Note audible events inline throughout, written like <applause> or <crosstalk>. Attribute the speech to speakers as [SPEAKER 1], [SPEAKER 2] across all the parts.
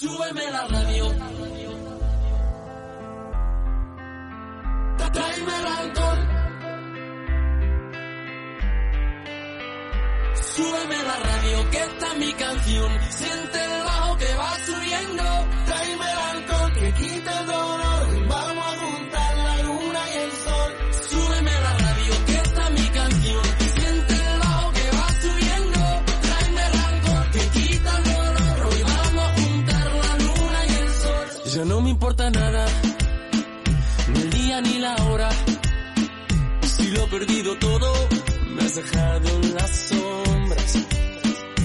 [SPEAKER 1] Súbeme la radio. Tráeme el alcohol. Súbeme la radio, que esta es mi canción. Siente el bajo que va subiendo. Tráeme el ni la hora. Si lo he perdido todo, me has dejado en las sombras.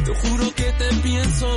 [SPEAKER 1] Te juro que te pienso,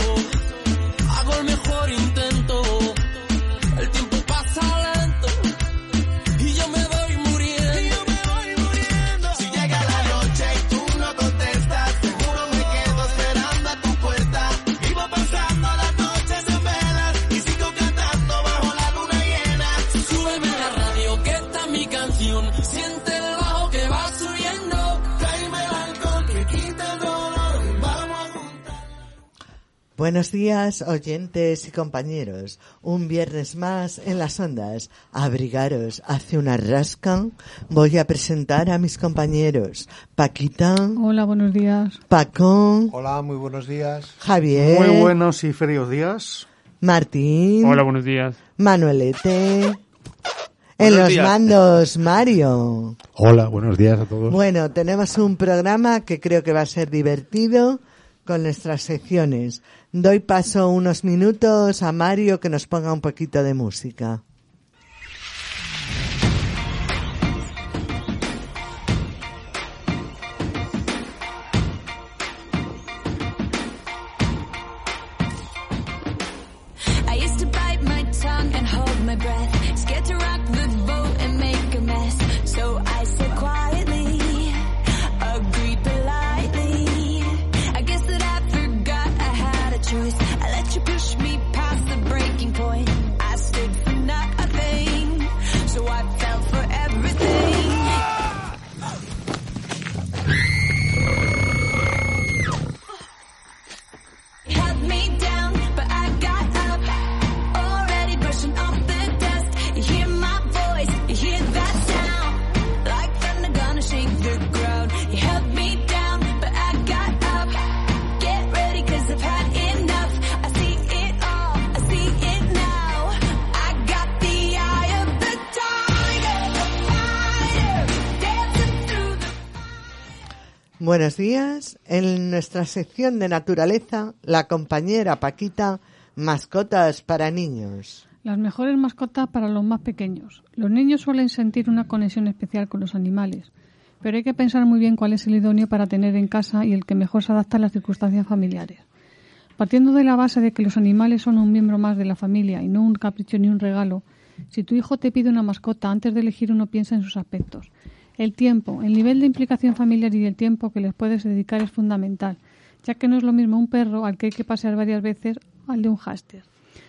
[SPEAKER 2] Buenos días, oyentes y compañeros. Un viernes más en las ondas. Abrigaros, hace una rasca. Voy a presentar a mis compañeros. Paquita,
[SPEAKER 3] Hola, buenos días.
[SPEAKER 2] Paco,
[SPEAKER 4] Hola, muy buenos días.
[SPEAKER 2] Javier,
[SPEAKER 5] Muy buenos y fríos días.
[SPEAKER 2] Martín,
[SPEAKER 6] Hola, buenos días.
[SPEAKER 2] Manuelete. En los
[SPEAKER 5] días.
[SPEAKER 2] mandos, Mario.
[SPEAKER 7] Hola, buenos días a todos.
[SPEAKER 2] Bueno, tenemos un programa que creo que va a ser divertido con nuestras secciones. Doy paso unos minutos a Mario que nos ponga un poquito de música. Días. En nuestra sección de naturaleza, la compañera Paquita, mascotas para niños.
[SPEAKER 3] Las mejores mascotas para los más pequeños. Los niños suelen sentir una conexión especial con los animales, pero hay que pensar muy bien cuál es el idóneo para tener en casa y el que mejor se adapta a las circunstancias familiares. Partiendo de la base de que los animales son un miembro más de la familia y no un capricho ni un regalo, si tu hijo te pide una mascota, antes de elegir uno piensa en sus aspectos. El tiempo, el nivel de implicación familiar y el tiempo que les puedes dedicar es fundamental, ya que no es lo mismo un perro al que hay que pasear varias veces al de un hámster,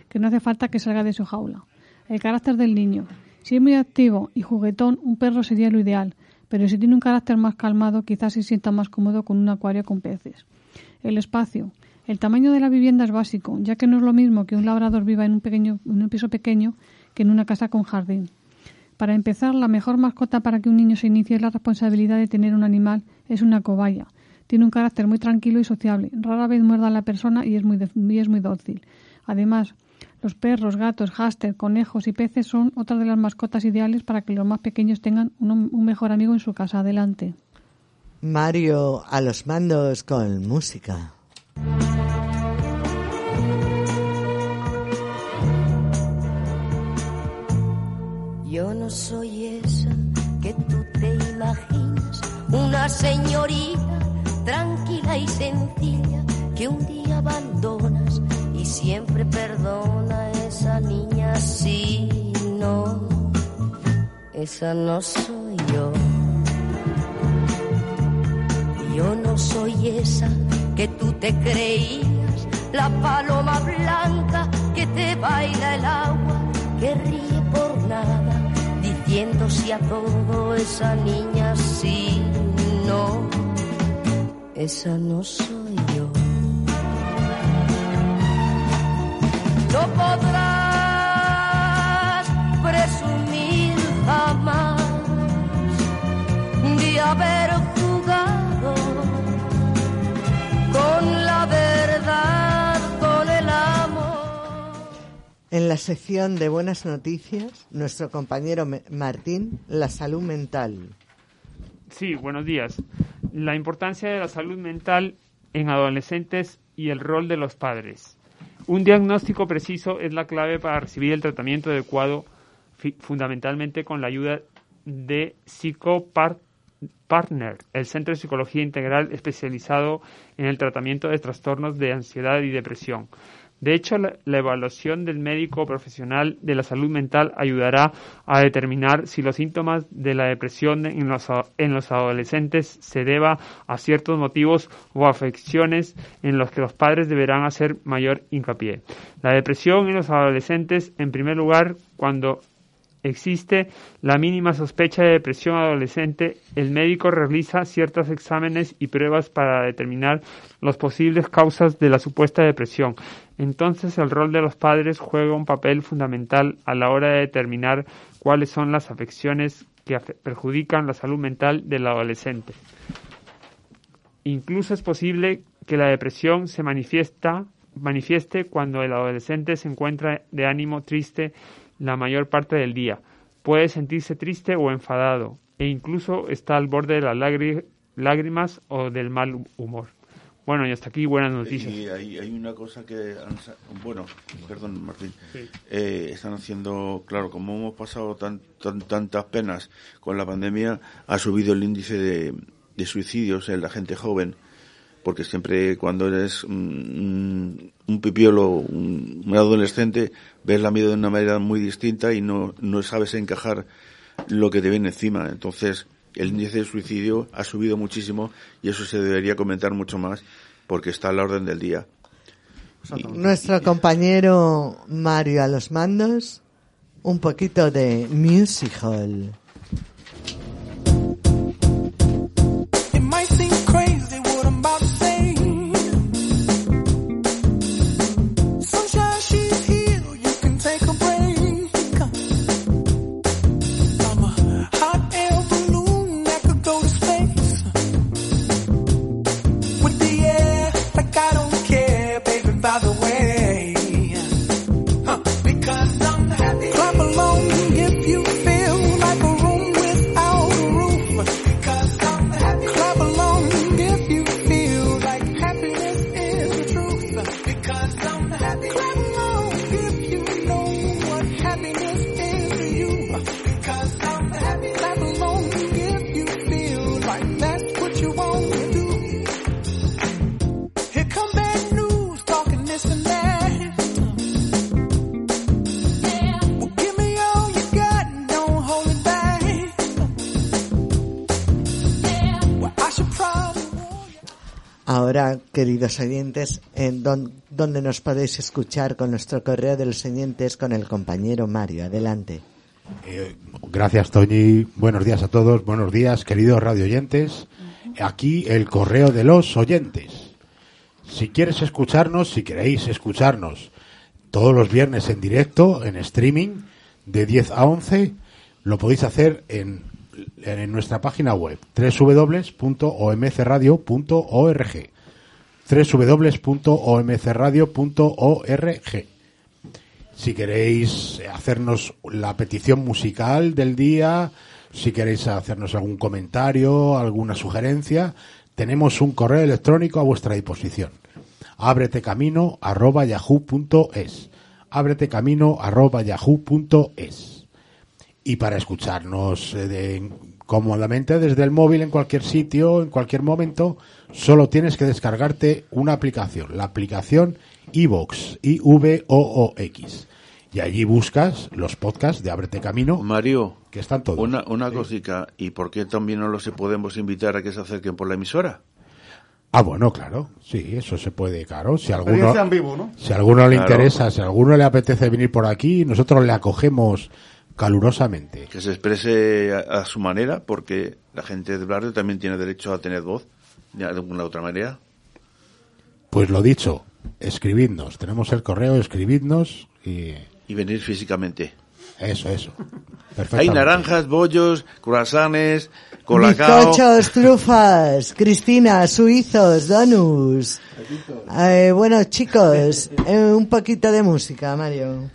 [SPEAKER 3] que no hace falta que salga de su jaula. El carácter del niño. Si es muy activo y juguetón, un perro sería lo ideal, pero si tiene un carácter más calmado, quizás se sienta más cómodo con un acuario con peces. El espacio. El tamaño de la vivienda es básico, ya que no es lo mismo que un labrador viva en un, pequeño, en un piso pequeño que en una casa con jardín. Para empezar, la mejor mascota para que un niño se inicie la responsabilidad de tener un animal es una cobaya. Tiene un carácter muy tranquilo y sociable. Rara vez muerde a la persona y es muy, es muy dócil. Además, los perros, gatos, hámster, conejos y peces son otras de las mascotas ideales para que los más pequeños tengan un, un mejor amigo en su casa. Adelante.
[SPEAKER 2] Mario a los mandos con música.
[SPEAKER 8] Yo no soy esa que tú te imaginas, una señorita tranquila y sencilla que un día abandonas y siempre perdona esa niña. Si sí, no, esa no soy yo. Yo no soy esa que tú te creías, la paloma blanca que te baila el agua, que ríe por nada si a todo esa niña sí, no, esa no soy yo. No podrás presumir jamás de haber
[SPEAKER 2] En la sección de buenas noticias, nuestro compañero Martín, la salud mental.
[SPEAKER 4] Sí, buenos días. La importancia de la salud mental en adolescentes y el rol de los padres. Un diagnóstico preciso es la clave para recibir el tratamiento adecuado, fundamentalmente con la ayuda de Psicopartner, el Centro de Psicología Integral especializado en el tratamiento de trastornos de ansiedad y depresión. De hecho, la, evaluación del médico profesional de la salud mental ayudará a determinar si los síntomas de la depresión en los, en los adolescentes se deba a ciertos motivos o afecciones en los que los padres deberán hacer mayor hincapié. La depresión en los adolescentes, en primer lugar, cuando existe la mínima sospecha de depresión adolescente, el médico realiza ciertos exámenes y pruebas para determinar las posibles causas de la supuesta depresión. Entonces el rol de los padres juega un papel fundamental a la hora de determinar cuáles son las afecciones que perjudican la salud mental del adolescente. Incluso es posible que la depresión se manifiesta, manifieste cuando el adolescente se encuentra de ánimo triste la mayor parte del día. Puede sentirse triste o enfadado e incluso está al borde de las lágri- lágrimas o del mal humor. Bueno, y hasta aquí buenas noticias.
[SPEAKER 6] Y hay, hay una cosa que, han bueno, perdón Martín,
[SPEAKER 4] Sí.
[SPEAKER 6] Eh, están haciendo, claro, como hemos pasado tan, tan- tantas penas con la pandemia, ha subido el índice de, de suicidios en la gente joven, porque siempre cuando eres un, un pipiolo, un, un adolescente, ves la vida de una manera muy distinta y no, no sabes encajar lo que te viene encima. Entonces, el índice de suicidio ha subido muchísimo y eso se debería comentar mucho más porque está a la orden del día.
[SPEAKER 2] Nuestro compañero Mario a los mandos, un poquito de musical.
[SPEAKER 9] It
[SPEAKER 2] queridos oyentes, en don- donde nos podéis escuchar con nuestro correo de los oyentes con el compañero Mario. Adelante.
[SPEAKER 7] Eh, gracias, Toñi. Buenos días a todos. Buenos días, queridos radio oyentes. Aquí el correo de los oyentes. Si quieres escucharnos, si queréis escucharnos todos los viernes en directo, en streaming, de 10 a 11, lo podéis hacer en, en nuestra página web, www.omcradio.org. www.omcradio.org. Si queréis hacernos la petición musical del día, si queréis hacernos algún comentario, alguna sugerencia, tenemos un correo electrónico a vuestra disposición. Ábretecamino arroba yahoo.es. Ábretecamino arroba yahoo.es. Y para escucharnos eh, de- cómodamente desde el móvil en cualquier sitio, en cualquier momento, solo tienes que descargarte una aplicación, la aplicación iVoox, I-V-O-O-X. y allí buscas los podcasts de Ábrete Camino,
[SPEAKER 6] Mario,
[SPEAKER 7] que están todos.
[SPEAKER 6] una, una cosica. ¿Y por qué también no los podemos invitar a que se acerquen por la emisora?
[SPEAKER 7] Ah, bueno, claro, sí, eso se puede, claro. Si alguno, si a alguno le
[SPEAKER 6] Claro.
[SPEAKER 7] interesa, si a alguno le apetece venir por aquí, nosotros le acogemos calurosamente.
[SPEAKER 6] Que se exprese a, a su manera, porque la gente del barrio también tiene derecho a tener voz, de alguna otra manera.
[SPEAKER 7] Pues lo dicho, escribidnos. Tenemos el correo, escribidnos y
[SPEAKER 6] Y venir físicamente.
[SPEAKER 7] eso, eso. <laughs>
[SPEAKER 6] Hay naranjas, bollos, croissants, colacao.
[SPEAKER 2] Bizcochos, <laughs> trufas, Cristina, suizos, donuts. Eh, bueno, chicos, eh, un poquito de música, Mario.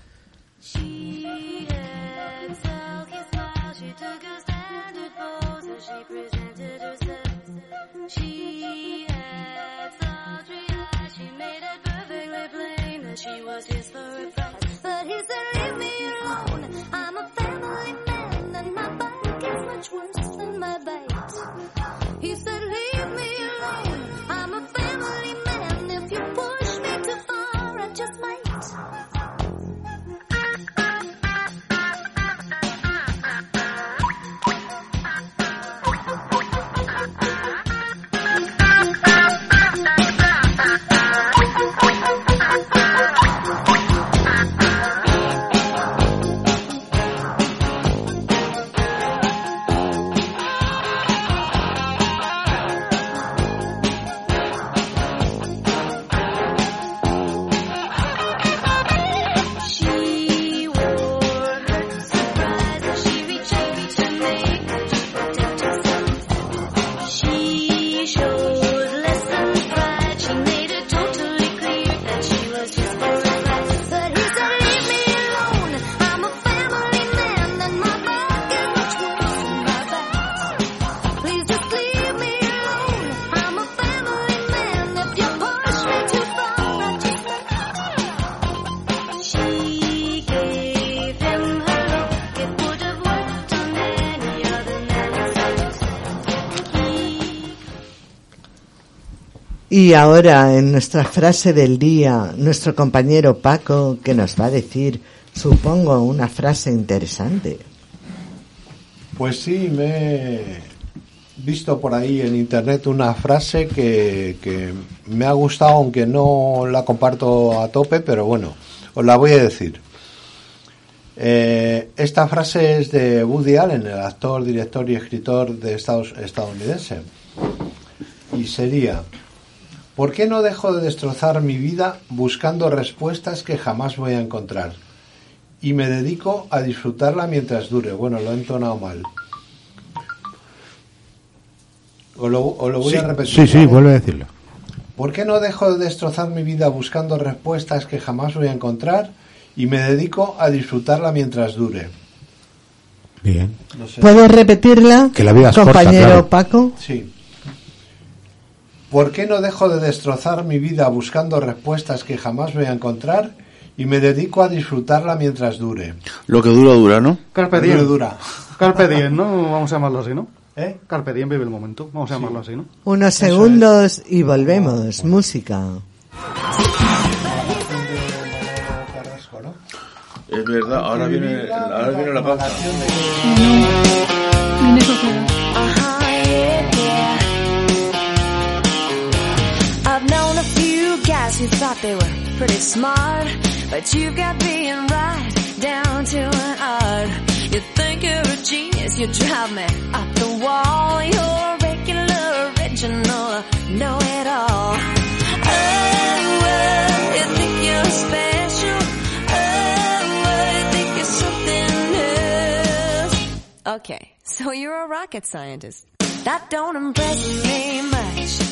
[SPEAKER 2] Y ahora, en nuestra frase del día, nuestro compañero Paco, que nos va a decir, supongo, una frase interesante.
[SPEAKER 10] Pues sí, me he visto por ahí en internet una frase que, me ha gustado, aunque no la comparto a tope, pero bueno, os la voy a decir. Eh, esta frase es de Woody Allen, el actor, director y escritor de Estados, estadounidense. Y sería, ¿por qué no dejo de destrozar mi vida buscando respuestas que jamás voy a encontrar? Y me dedico a disfrutarla mientras dure. Bueno, lo he entonado mal. O lo, o lo voy a repetir.
[SPEAKER 7] Sí, sí,
[SPEAKER 10] ¿vale?
[SPEAKER 7] vuelve a decirlo.
[SPEAKER 10] ¿Por qué no dejo de destrozar mi vida buscando respuestas que jamás voy a encontrar y me dedico a disfrutarla mientras dure?
[SPEAKER 7] Bien.
[SPEAKER 10] No sé.
[SPEAKER 2] ¿Puedes repetirla,
[SPEAKER 7] Que la vida es corta,
[SPEAKER 2] compañero
[SPEAKER 7] claro.
[SPEAKER 2] Paco?
[SPEAKER 10] Sí. ¿Por qué no dejo de destrozar mi vida buscando respuestas que jamás voy a encontrar y me dedico a disfrutarla mientras dure?
[SPEAKER 6] Lo que dura, dura, ¿no?
[SPEAKER 5] Carpe diem.
[SPEAKER 10] dura.
[SPEAKER 5] Carpe diem, ¿no? Vamos a llamarlo así, ¿no?
[SPEAKER 10] ¿Eh?
[SPEAKER 5] Carpe diem vive el momento. Vamos a llamarlo así, ¿no?
[SPEAKER 2] Unos segundos y volvemos. Música.
[SPEAKER 10] ¿no?
[SPEAKER 6] Es verdad, ahora viene, ahora viene la pausa.
[SPEAKER 11] Uh-huh, who thought they were pretty smart, but you've got being right down to an art. You think you're a genius, you drive me up the wall. You're regular, original, know it all. Oh, you think you're special. Oh, you think you're something else. Okay, so you're a rocket scientist. That don't impress me much.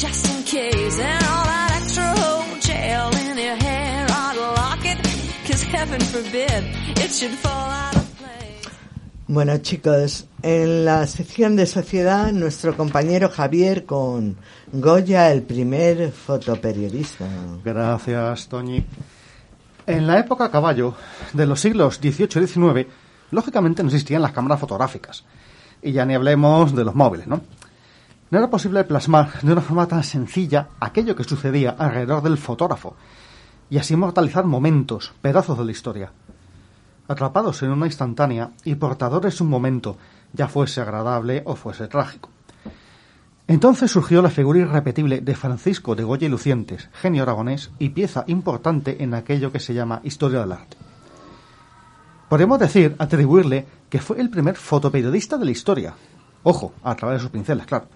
[SPEAKER 11] just in case. And all that extra in your hair, I'd lock it, 'cause
[SPEAKER 12] heaven forbid it should fall out of place.
[SPEAKER 2] Bueno, chicos, en la sección de sociedad, nuestro compañero Javier con Goya, el primer fotoperiodista.
[SPEAKER 5] Gracias, Toñi. En la época a caballo de los siglos XVIII y XIX, lógicamente no existían las cámaras fotográficas. Y ya ni hablemos de los móviles, ¿no? No era posible plasmar de una forma tan sencilla aquello que sucedía alrededor del fotógrafo y así inmortalizar momentos, pedazos de la historia. Atrapados en una instantánea y portadores de un momento, ya fuese agradable o fuese trágico. Entonces surgió la figura irrepetible de Francisco de Goya y Lucientes, genio aragonés y pieza importante en aquello que se llama historia del arte. Podemos decir, atribuirle, que fue el primer fotoperiodista de la historia. Ojo, a través de sus pinceles, claro.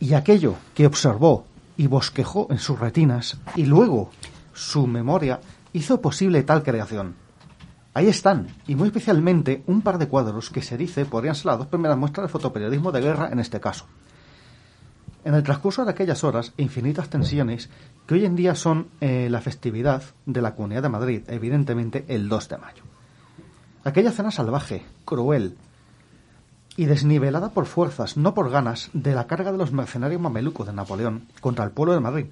[SPEAKER 5] Y aquello que observó y bosquejó en sus retinas y luego su memoria hizo posible tal creación. Ahí están, y muy especialmente un par de cuadros que se dice podrían ser las dos primeras muestras de fotoperiodismo de guerra en este caso. En el transcurso de aquellas horas e infinitas tensiones que hoy en día son eh, la festividad de la Comunidad de Madrid, evidentemente el 2 de mayo. Aquella cena salvaje, cruel y desnivelada por fuerzas, no por ganas, de la carga de los mercenarios mamelucos de Napoleón contra el pueblo de Madrid,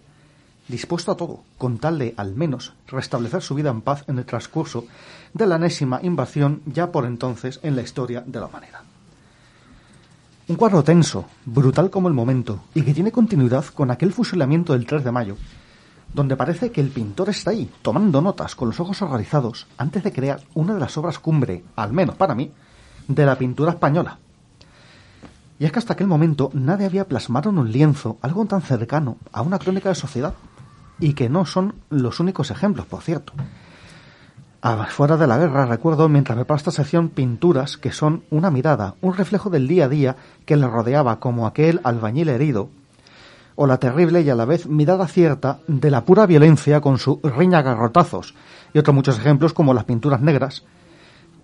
[SPEAKER 5] dispuesto a todo, con tal de, al menos, restablecer su vida en paz en el transcurso de la enésima invasión ya por entonces en la historia de la humanidad. Un cuadro tenso, brutal como el momento, y que tiene continuidad con aquel fusilamiento del 3 de mayo, donde parece que el pintor está ahí, tomando notas con los ojos horrorizados, antes de crear una de las obras cumbre, al menos para mí, de la pintura española. Y es que hasta aquel momento nadie había plasmado en un lienzo algo tan cercano a una crónica de sociedad, y que no son los únicos ejemplos, por cierto. Ah, Fuera de la guerra recuerdo mientras me esta sección pinturas que son una mirada, un reflejo del día a día que le rodeaba como aquel albañil herido, o la terrible y a la vez mirada cierta de la pura violencia con su riña garrotazos, y otros muchos ejemplos como las pinturas negras,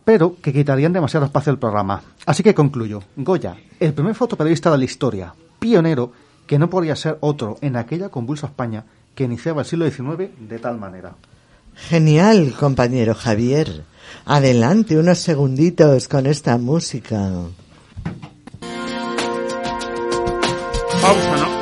[SPEAKER 5] pero que quitarían demasiado espacio al programa. Así que concluyo. Goya, el primer fotoperiodista de la historia, pionero, que no podía ser otro en aquella convulsa España que iniciaba el siglo XIX de tal manera.
[SPEAKER 2] Genial, compañero Javier. Adelante unos segunditos con esta música.
[SPEAKER 4] Pausa, ¿no?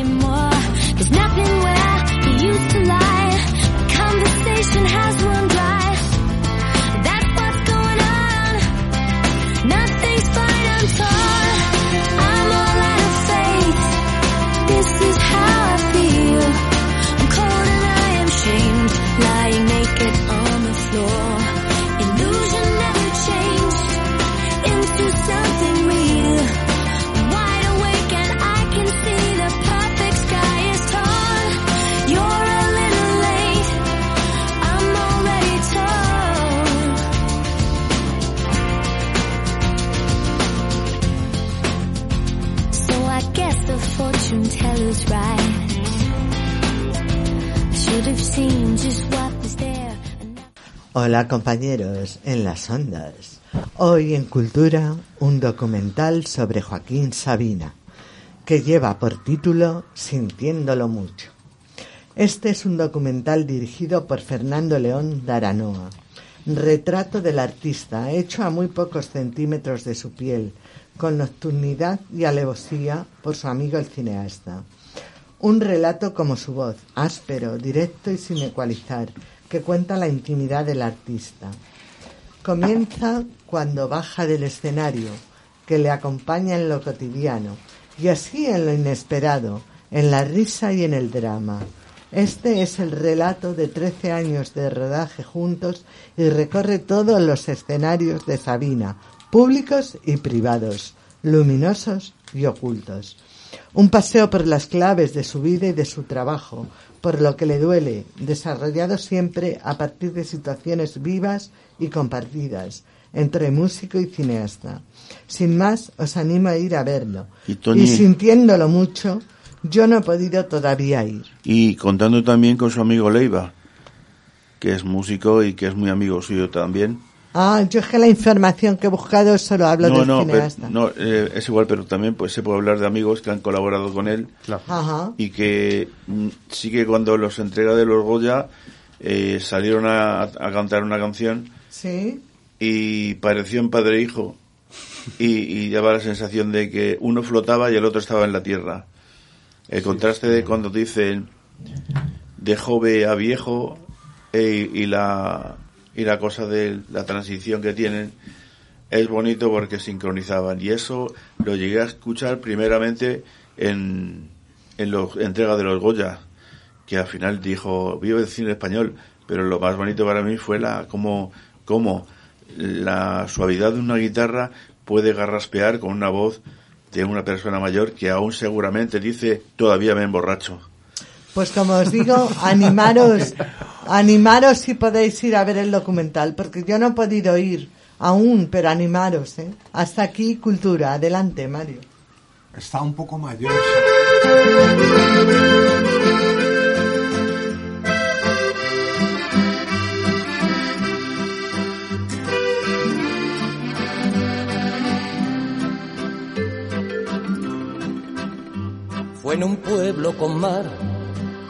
[SPEAKER 11] Conversation has run dry.
[SPEAKER 2] Hola compañeros en las ondas. Hoy en Cultura un documental sobre Joaquín Sabina que lleva por título Sintiéndolo mucho. Este es un documental dirigido por Fernando León Daranoa. Retrato del artista hecho a muy pocos centímetros de su piel, con nocturnidad y alevosía por su amigo el cineasta. Un relato como su voz, áspero, directo y sin ecualizar, que cuenta la intimidad del artista. Comienza cuando baja del escenario, que le acompaña en lo cotidiano, y así en lo inesperado, en la risa y en el drama. Este es el relato de 13 años de rodaje juntos y recorre todos los escenarios de Sabina, públicos y privados, luminosos y ocultos. Un paseo por las claves de su vida y de su trabajo, por lo que le duele, desarrollado siempre a partir de situaciones vivas y compartidas entre músico y cineasta. Sin más, os animo a ir a verlo.
[SPEAKER 6] Y
[SPEAKER 2] y sintiéndolo mucho, yo no he podido todavía ir.
[SPEAKER 6] Y contando también con su amigo Leiva, que es músico y que es muy amigo suyo también.
[SPEAKER 2] Ah, yo es que la información que he buscado solo hablo
[SPEAKER 6] no,
[SPEAKER 2] del
[SPEAKER 6] no, pero- no, eh, es igual, pero también pues se puede hablar de amigos que han colaborado con él
[SPEAKER 2] Ajá.
[SPEAKER 6] y que mm, sí que cuando los entrega de los Goya eh, salieron a, a cantar una canción
[SPEAKER 2] Sí.
[SPEAKER 6] y pareció un padre e hijo y, y daba la sensación de que uno flotaba y el otro estaba en la tierra. El contraste de cuando dicen de joven a viejo eh, y la y la cosa de la transición que tienen es bonito porque sincronizaban. Y eso lo llegué a escuchar primeramente en en la entrega de los Goya que al final dijo vive el cine español pero lo más bonito para mí fue la cómo cómo la suavidad de una guitarra puede garraspear con una voz de una persona mayor que aún seguramente dice todavía me emborracho
[SPEAKER 2] Pues como os digo, animaros, animaros si podéis ir a ver el documental, porque yo no he podido ir aún, pero animaros, ¿eh? Hasta aquí, cultura. Adelante, Mario.
[SPEAKER 10] Está un poco mayor.
[SPEAKER 13] Fue en un pueblo con mar,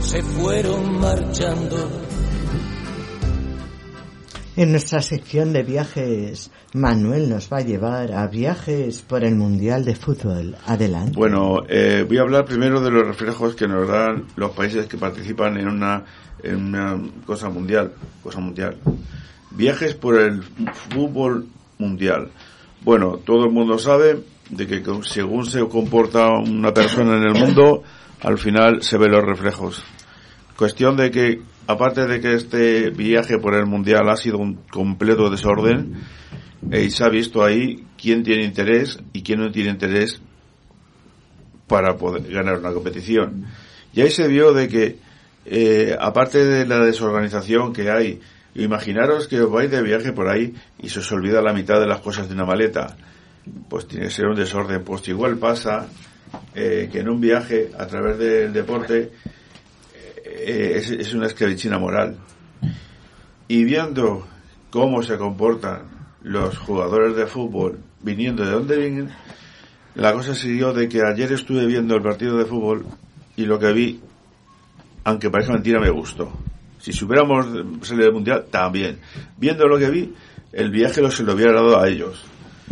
[SPEAKER 13] se fueron marchando.
[SPEAKER 2] En nuestra sección de viajes, Manuel nos va a llevar a viajes por el Mundial de Fútbol. Adelante.
[SPEAKER 6] Bueno, eh, voy a hablar primero de los reflejos que nos dan los países que participan en una, en una cosa mundial, cosa mundial. Viajes por el fútbol mundial. Bueno, todo el mundo sabe de que según se comporta una persona en el mundo, al final se ven los reflejos. Cuestión de que, aparte de que este viaje por el mundial ha sido un completo desorden, eh, se ha visto ahí quién tiene interés y quién no tiene interés para poder ganar una competición. Y ahí se vio de que, eh, aparte de la desorganización que hay, imaginaros que os vais de viaje por ahí y se os olvida la mitad de las cosas de una maleta. Pues tiene que ser un desorden. Pues igual pasa eh, que en un viaje a través del deporte eh, es, es una esclavichina moral. Y viendo cómo se comportan los jugadores de fútbol viniendo de dónde vienen, la cosa siguió de que ayer estuve viendo el partido de fútbol y lo que vi, aunque parezca mentira, me gustó. Si supiéramos salido del mundial, también. Viendo lo que vi, el viaje lo se lo hubiera dado a ellos.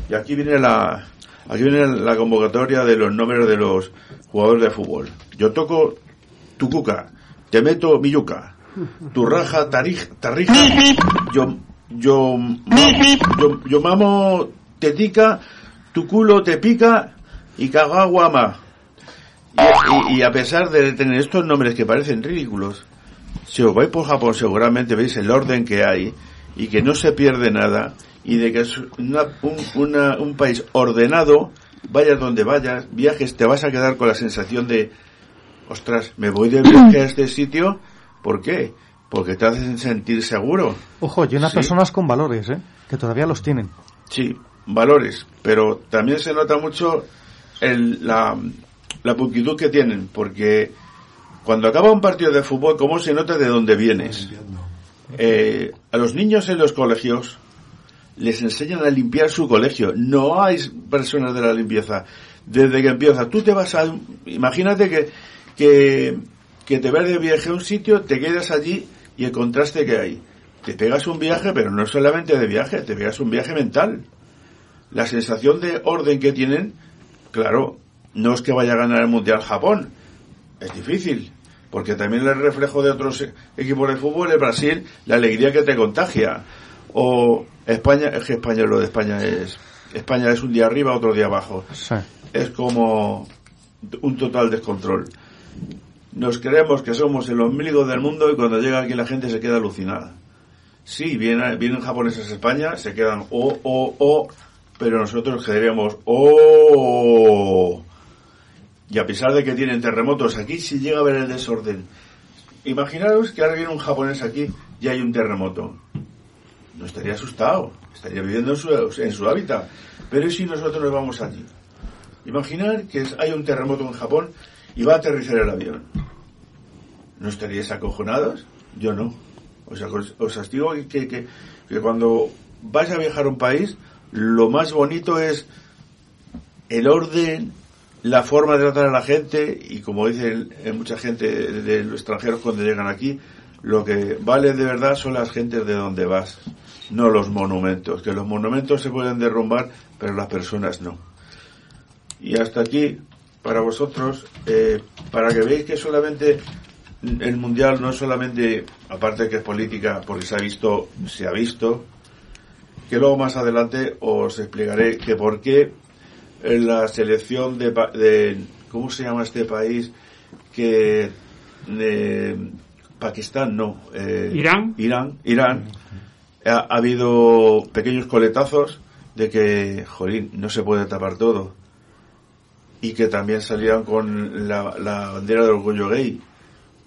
[SPEAKER 6] Y aquí viene la, aquí viene la convocatoria de los nombres de los jugadores de fútbol. Yo toco tu cuca, te meto mi yuca, tu raja tarij- tarrija, yo, yo, yo, yo mamo tetica, tu culo te pica y cagaguama. Y, y- y a pesar de tener estos nombres que parecen ridículos, si os vais por Japón seguramente veis el orden que hay y que no se pierde nada y de que es una- un, una- un país ordenado, vayas donde vayas, viajes, te vas a quedar con la sensación de, ostras, me voy de viaje a este sitio, ¿por qué? Porque te hacen sentir seguro.
[SPEAKER 5] Ojo, y unas
[SPEAKER 6] Sí.
[SPEAKER 5] personas con valores, ¿eh? Que todavía los tienen.
[SPEAKER 6] Sí, valores, pero también se nota mucho el, la, la pulcritud que tienen, porque cuando acaba un partido de fútbol, ¿cómo se nota de dónde vienes? Eh, a los niños en los colegios les enseñan a limpiar su colegio. No hay personas de la limpieza. Desde que empieza, tú te vas a... Imagínate que, que, que te vas de viaje a un sitio, te quedas allí y el contraste que hay. Te pegas un viaje, pero no solamente de viaje, te pegas un viaje mental. La sensación de orden que tienen, claro, no es que vaya a ganar el Mundial Japón. Es difícil. Porque también el reflejo de otros equipos de fútbol es Brasil, la alegría que te contagia. O España, es que España lo de España es. España es un día arriba, otro día abajo. Es como un total descontrol. Nos creemos que somos el ombligo del mundo y cuando llega aquí la gente se queda alucinada. Sí, vienen, vienen japoneses a España, se quedan oh, oh, oh, pero nosotros quedaríamos oh. Y a pesar de que tienen terremotos aquí, si llega a haber el desorden. Imaginaros que ahora viene un japonés aquí y hay un terremoto. No estaría asustado, estaría viviendo en su, en su hábitat. Pero ¿y si nosotros nos vamos allí? Imaginar que hay un terremoto en Japón y va a aterrizar el avión. ¿No estaríais acojonados? Yo no. Os, os digo que, que, que cuando vais a viajar a un país, lo más bonito es el orden, la forma de tratar a la gente y como dicen eh, mucha gente de los extranjeros cuando llegan aquí, lo que vale de verdad son las gentes de donde vas, no los monumentos. Que los monumentos se pueden derrumbar, pero las personas no. Y hasta aquí, para vosotros, eh, para que veáis que solamente el mundial no es solamente, aparte de que es política, porque se ha visto, se ha visto, que luego más adelante os explicaré que por qué en la selección de, de ¿cómo se llama este país? Que de Pakistán, no. eh,
[SPEAKER 4] ¿Irán?
[SPEAKER 6] Irán, Irán. Ha, ha habido pequeños coletazos de que, jolín, no se puede tapar todo. Y que también salieron con la, la bandera del orgullo gay.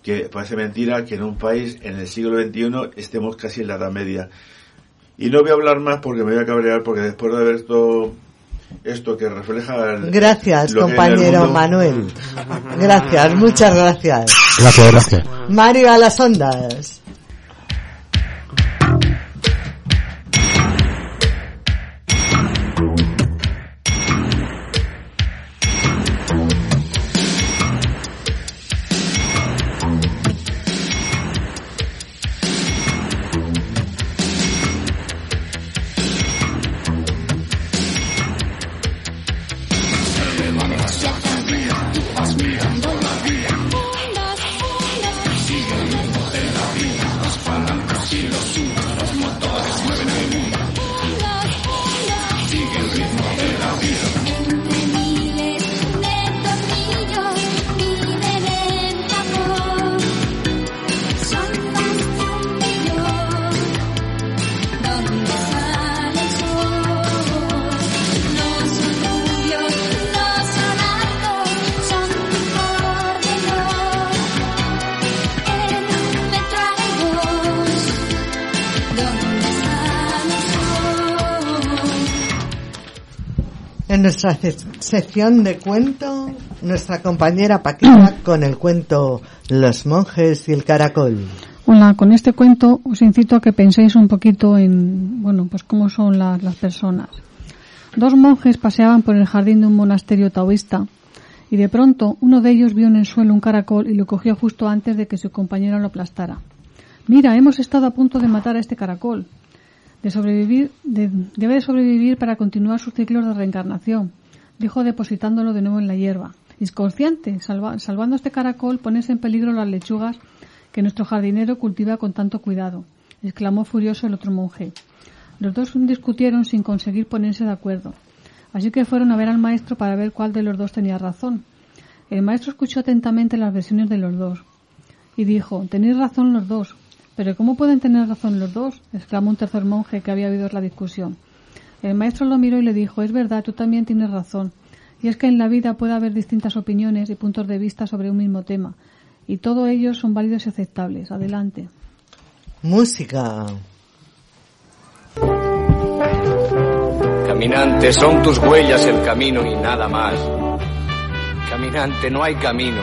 [SPEAKER 6] Que parece mentira que en un país en el siglo XXI estemos casi en la Edad Media. Y no voy a hablar más porque me voy a cabrear porque después de ver esto, esto que refleja el-
[SPEAKER 2] Gracias, compañero
[SPEAKER 6] mundo-
[SPEAKER 2] Manuel. Gracias, muchas gracias.
[SPEAKER 7] Gracias, gracias.
[SPEAKER 2] Mario a las ondas. Nuestra se- sección de cuento, nuestra compañera Paquita <clears throat> con el cuento Los monjes y el caracol.
[SPEAKER 3] Hola, con este cuento os incito a que penséis un poquito en, bueno, pues cómo son las, las personas. Dos monjes paseaban por el jardín de un monasterio taoísta y de pronto uno de ellos vio en el suelo un caracol y lo cogió justo antes de que su compañero lo aplastara. Mira, hemos estado a punto de matar a este caracol. De sobrevivir, de- debe de sobrevivir para continuar sus ciclos de reencarnación, dijo depositándolo de nuevo en la hierba. Inconsciente, salva- salvando este caracol pones en peligro las lechugas que nuestro jardinero cultiva con tanto cuidado, exclamó furioso el otro monje. Los dos discutieron sin conseguir ponerse de acuerdo. Así que fueron a ver al maestro para ver cuál de los dos tenía razón. El maestro escuchó atentamente las versiones de los dos y dijo, tenéis razón los dos. Pero ¿cómo pueden tener razón los dos? exclamó un tercer monje que había oído la discusión. El maestro lo miró y le dijo, es verdad, tú también tienes razón. Y es que en la vida puede haber distintas opiniones y puntos de vista sobre un mismo tema. Y todos ellos son válidos y aceptables. Adelante.
[SPEAKER 2] Música.
[SPEAKER 14] Caminante, son tus huellas el camino y nada más. Caminante, no hay camino.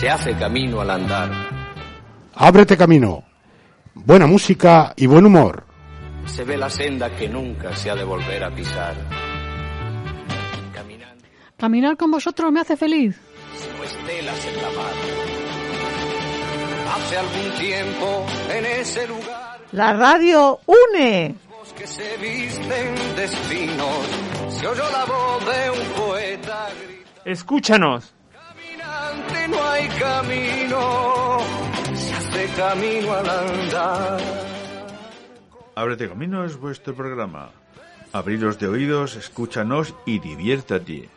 [SPEAKER 14] Se hace camino al andar.
[SPEAKER 7] Ábrete camino. Buena música y buen humor.
[SPEAKER 14] Se ve la senda que nunca se ha de volver a pisar.
[SPEAKER 3] Caminar con vosotros me hace feliz.
[SPEAKER 14] Estelas en la mar. Hace algún tiempo en ese lugar
[SPEAKER 15] La radio une.
[SPEAKER 14] que se visten de espinos se oyó la voz de un poeta
[SPEAKER 4] Escúchanos.
[SPEAKER 14] gritante no hay camino hace camino al andar
[SPEAKER 6] Ábrete Camino es vuestro programa. Abriros de oídos, escúchanos y diviértate.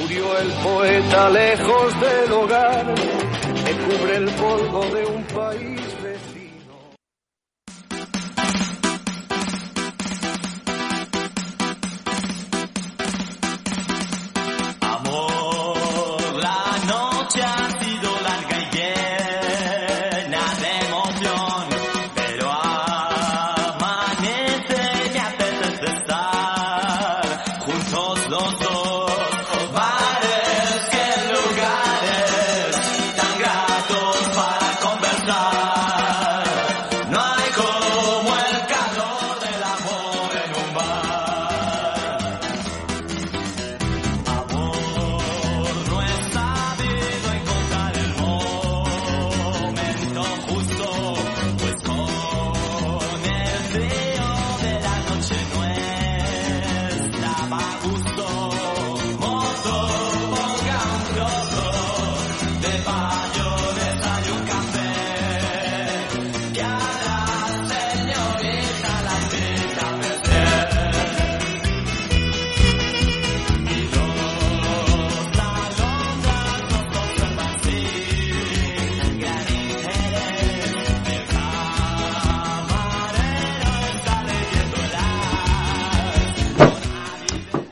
[SPEAKER 14] murió el poeta lejos del hogar que cubre el polvo de un país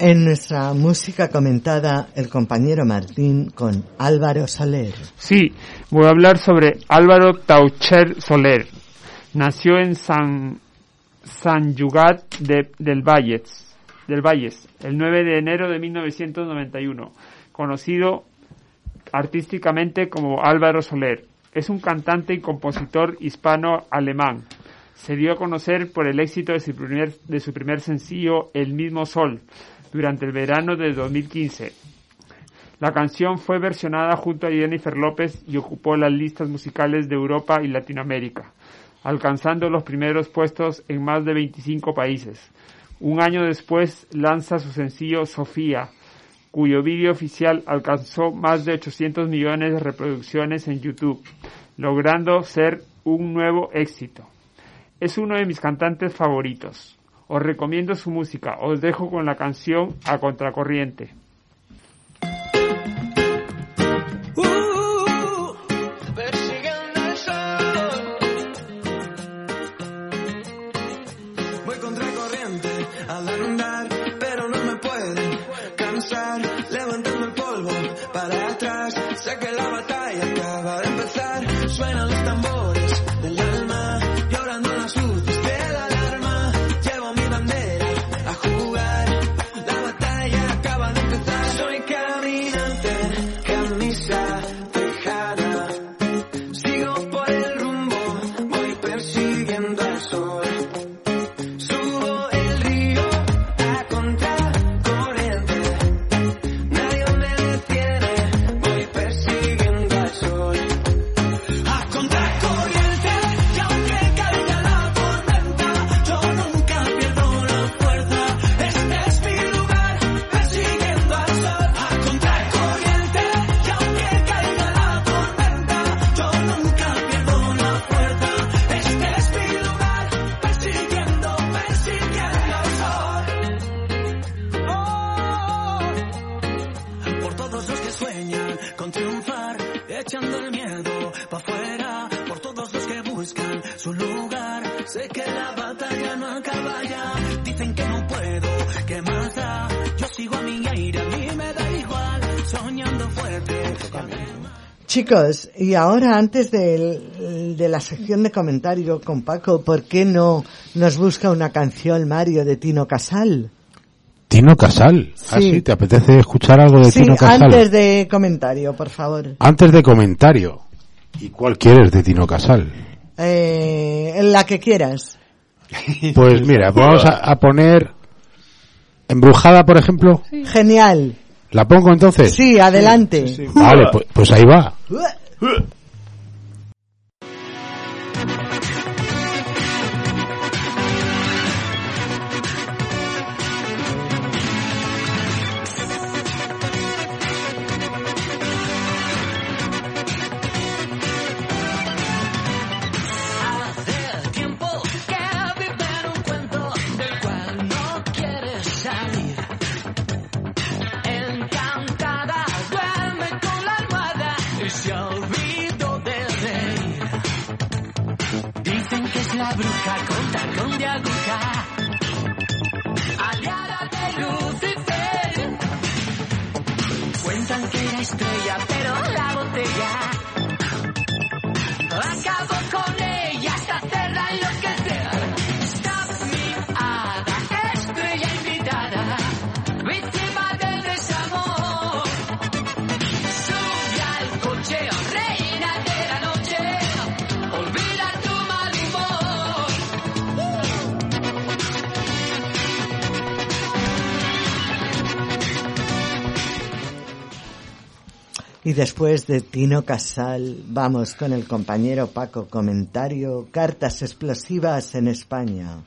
[SPEAKER 2] En nuestra música comentada, el compañero Martín con Álvaro Soler.
[SPEAKER 4] Sí, voy a hablar sobre Álvaro Taucher Soler. Nació en San, San Yugat de- del, Valles, del Valles el 9 de enero de 1991, conocido artísticamente como Álvaro Soler. Es un cantante y compositor hispano-alemán. Se dio a conocer por el éxito de su primer, de su primer sencillo El mismo sol durante el verano de 2015. La canción fue versionada junto a Jennifer López y ocupó las listas musicales de Europa y Latinoamérica, alcanzando los primeros puestos en más de 25 países. Un año después lanza su sencillo Sofía, cuyo vídeo oficial alcanzó más de 800 millones de reproducciones en YouTube, logrando ser un nuevo éxito. Es uno de mis cantantes favoritos. Os recomiendo su música. Os dejo con la canción A Contracorriente.
[SPEAKER 2] Chicos, y ahora antes de la sección de comentario con Paco, ¿por qué no nos busca una canción, Mario, de Tino Casal?
[SPEAKER 7] Tino Casal. ¿Ah,
[SPEAKER 2] Sí.
[SPEAKER 7] sí? ¿Te apetece escuchar algo de
[SPEAKER 2] Sí,
[SPEAKER 7] Tino Casal?
[SPEAKER 2] antes de comentario, por favor.
[SPEAKER 7] Antes de comentario. ¿Y cuál quieres de Tino Casal?
[SPEAKER 2] Eh, la que quieras. <laughs>
[SPEAKER 7] Pues mira, vamos a, a poner Embrujada, por ejemplo.
[SPEAKER 2] Genial.
[SPEAKER 7] ¿La pongo entonces?
[SPEAKER 2] Sí, adelante.
[SPEAKER 7] Vale, pues, pues ahí va. <laughs>
[SPEAKER 1] bruja
[SPEAKER 2] Y después de Tino Casal, vamos con el compañero Paco. Comentario, cartas explosivas en España.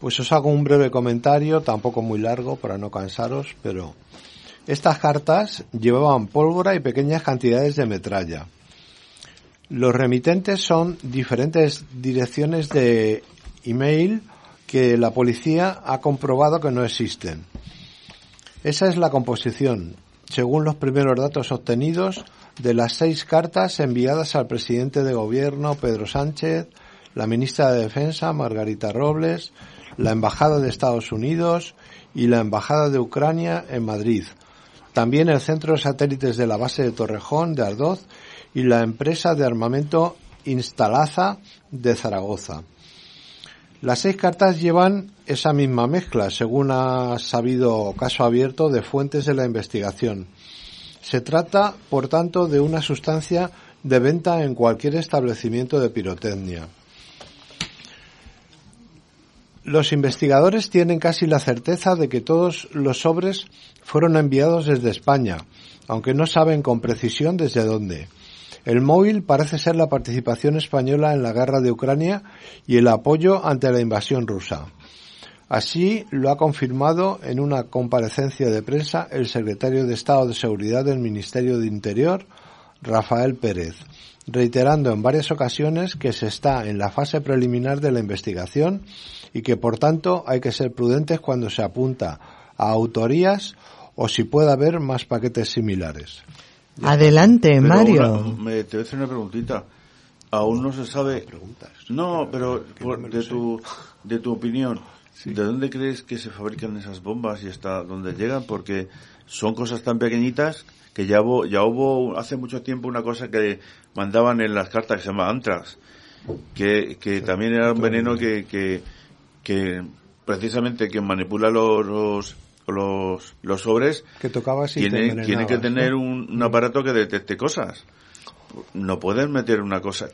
[SPEAKER 10] Pues os hago un breve comentario, tampoco muy largo para no cansaros, pero estas cartas llevaban pólvora y pequeñas cantidades de metralla. Los remitentes son diferentes direcciones de email que la policía ha comprobado que no existen. Esa es la composición, según los primeros datos obtenidos, de las seis cartas enviadas al presidente de gobierno Pedro Sánchez, la ministra de Defensa Margarita Robles, la Embajada de Estados Unidos y la Embajada de Ucrania en Madrid. También el centro de satélites de la base de Torrejón de Ardoz y la empresa de armamento Instalaza de Zaragoza. Las seis cartas llevan esa misma mezcla, según ha sabido caso abierto de fuentes de la investigación. Se trata, por tanto, de una sustancia de venta en cualquier establecimiento de pirotecnia. Los investigadores tienen casi la certeza de que todos los sobres fueron enviados desde España, aunque no saben con precisión desde dónde. El móvil parece ser la participación española en la guerra de Ucrania y el apoyo ante la invasión rusa. Así lo ha confirmado en una comparecencia de prensa el secretario de Estado de Seguridad del Ministerio de Interior, Rafael Pérez, reiterando en varias ocasiones que se está en la fase preliminar de la investigación y que por tanto hay que ser prudentes cuando se apunta a autorías o si puede haber más paquetes similares.
[SPEAKER 2] Adelante,
[SPEAKER 6] Pero
[SPEAKER 2] Mario.
[SPEAKER 6] una- me, te voy a hacer una preguntita. Aún no se sabe. No, pero por- de tu de tu opinión, ¿de dónde crees que se fabrican esas bombas y hasta dónde llegan? Porque son cosas tan pequeñitas que ya hubo, ya hubo hace mucho tiempo una cosa que mandaban en las cartas que se llama Antrax, que, que también era un veneno que, que, que precisamente quien manipula los, los, los, los sobres
[SPEAKER 10] Que tocabas y te
[SPEAKER 6] tiene, tiene que tener
[SPEAKER 10] ¿no?
[SPEAKER 6] un, un aparato que detecte cosas. No puedes meter una cosa,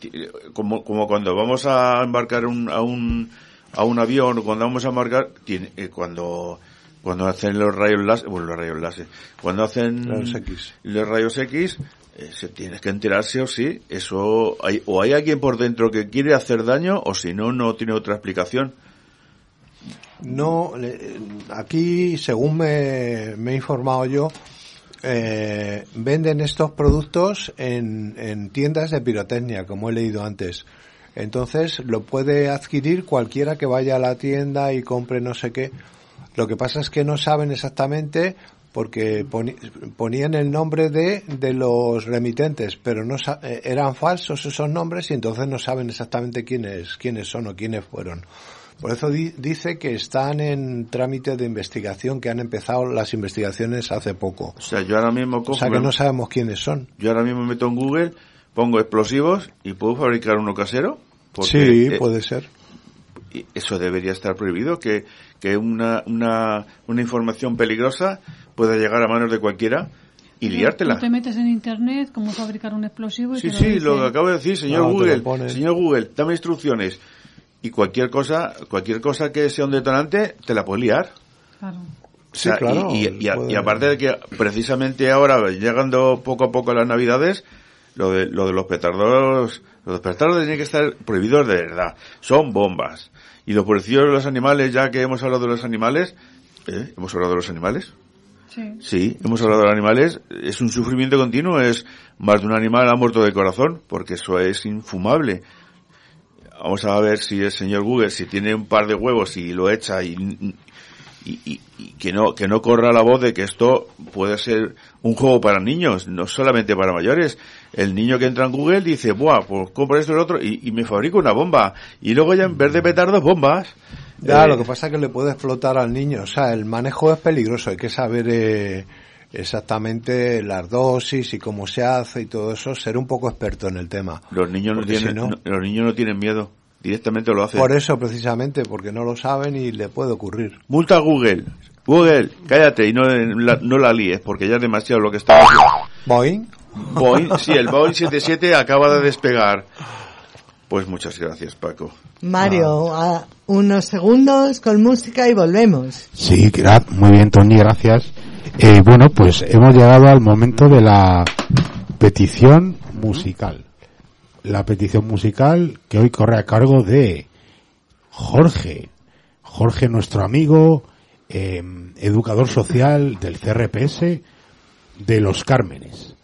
[SPEAKER 6] como, como cuando vamos a embarcar un, a un, a un avión o cuando vamos a embarcar, tiene, eh, cuando, cuando hacen los rayos láser, bueno, los rayos láser, cuando hacen
[SPEAKER 10] Rayos X.
[SPEAKER 6] los rayos X, eh, se tiene que enterarse o sí, eso, hay, o hay alguien por dentro que quiere hacer daño o si no, no tiene otra explicación.
[SPEAKER 10] No, aquí, según me, me he informado yo, eh, venden estos productos en, en tiendas de pirotecnia, como he leído antes. Entonces, lo puede adquirir cualquiera que vaya a la tienda y compre no sé qué. Lo que pasa es que no saben exactamente porque ponían el nombre de, de los remitentes, pero no eh, eran falsos esos nombres y entonces no saben exactamente quiénes, quiénes son o quiénes fueron. Por eso di- dice que están en trámite de investigación, que han empezado las investigaciones hace poco.
[SPEAKER 6] O sea, yo ahora mismo cojo,
[SPEAKER 10] O sea que no sabemos quiénes son.
[SPEAKER 6] yo ahora mismo meto en Google, pongo explosivos y puedo fabricar uno casero. Porque,
[SPEAKER 10] sí,
[SPEAKER 6] eh,
[SPEAKER 10] puede ser.
[SPEAKER 6] y eso debería estar prohibido, que, que una, una, una información peligrosa pueda llegar a manos de cualquiera y
[SPEAKER 3] Tú
[SPEAKER 6] liártela.
[SPEAKER 3] te metes en internet cómo fabricar un explosivo y
[SPEAKER 6] Sí,
[SPEAKER 3] te lo
[SPEAKER 6] sí,
[SPEAKER 3] dice.
[SPEAKER 6] lo que acabo de decir, señor
[SPEAKER 10] No,
[SPEAKER 6] Google. Señor Google, dame instrucciones. Y cualquier cosa, cualquier cosa que sea un detonante, te la puedes liar.
[SPEAKER 3] Claro.
[SPEAKER 6] O sea,
[SPEAKER 10] Sí, claro,
[SPEAKER 6] y, y- y a-
[SPEAKER 10] puede-
[SPEAKER 6] y aparte de que precisamente ahora, llegando poco a poco a las navidades, lo de, lo de los petardos, los petardos tienen que estar prohibidos de verdad. Son bombas. Y los policías de los animales, ya que hemos hablado de los animales, ¿eh? ¿Hemos hablado de los animales?
[SPEAKER 3] Sí.
[SPEAKER 6] Sí, hemos hablado de los animales. Es un sufrimiento continuo. Es más de un animal ha muerto de corazón, porque eso es infumable. Vamos a ver si el señor Google, si tiene un par de huevos y lo echa y, y, y- y que no que no corra la voz de que esto puede ser un juego para niños, no solamente para mayores. El niño que entra en Google dice, buah, pues compro esto y lo otro y, me fabrico una bomba. Y luego ya en vez de petardos, bombas.
[SPEAKER 10] Ya,
[SPEAKER 6] Eh,
[SPEAKER 10] lo que pasa es que le puede explotar al niño. O sea, el manejo es peligroso. Hay que saber eh, exactamente las dosis y cómo se hace y todo eso. Ser un poco experto en el tema.
[SPEAKER 6] Los niños no
[SPEAKER 10] si
[SPEAKER 6] tienen,
[SPEAKER 10] no-
[SPEAKER 6] no- los niños no tienen miedo. Directamente lo hacen.
[SPEAKER 10] Por eso, precisamente, porque no lo saben y le puede ocurrir.
[SPEAKER 6] Multa a Google. Google, cállate y no la, no la líes, porque ya es demasiado lo que está haciendo.
[SPEAKER 10] Boeing.
[SPEAKER 6] Boeing, sí, el Boeing <laughs> 77 acaba de despegar. Pues muchas gracias, Paco.
[SPEAKER 2] Mario, a unos segundos con música y volvemos.
[SPEAKER 7] Sí, muy bien, Tony, gracias. Eh, bueno, pues hemos llegado al momento de la petición musical. La petición musical que hoy corre a cargo de Jorge. Jorge, nuestro amigo, eh, educador social del CRPS de Los Cármenes,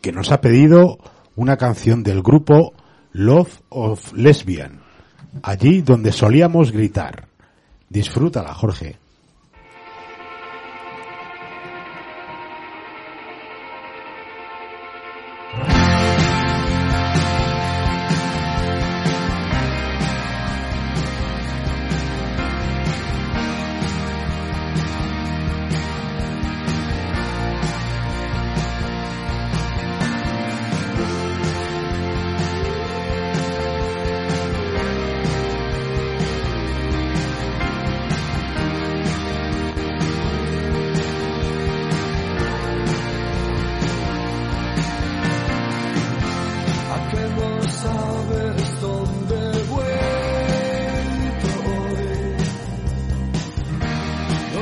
[SPEAKER 7] que nos ha pedido una canción del grupo Love of Lesbian, allí donde solíamos gritar. Disfrútala, Jorge.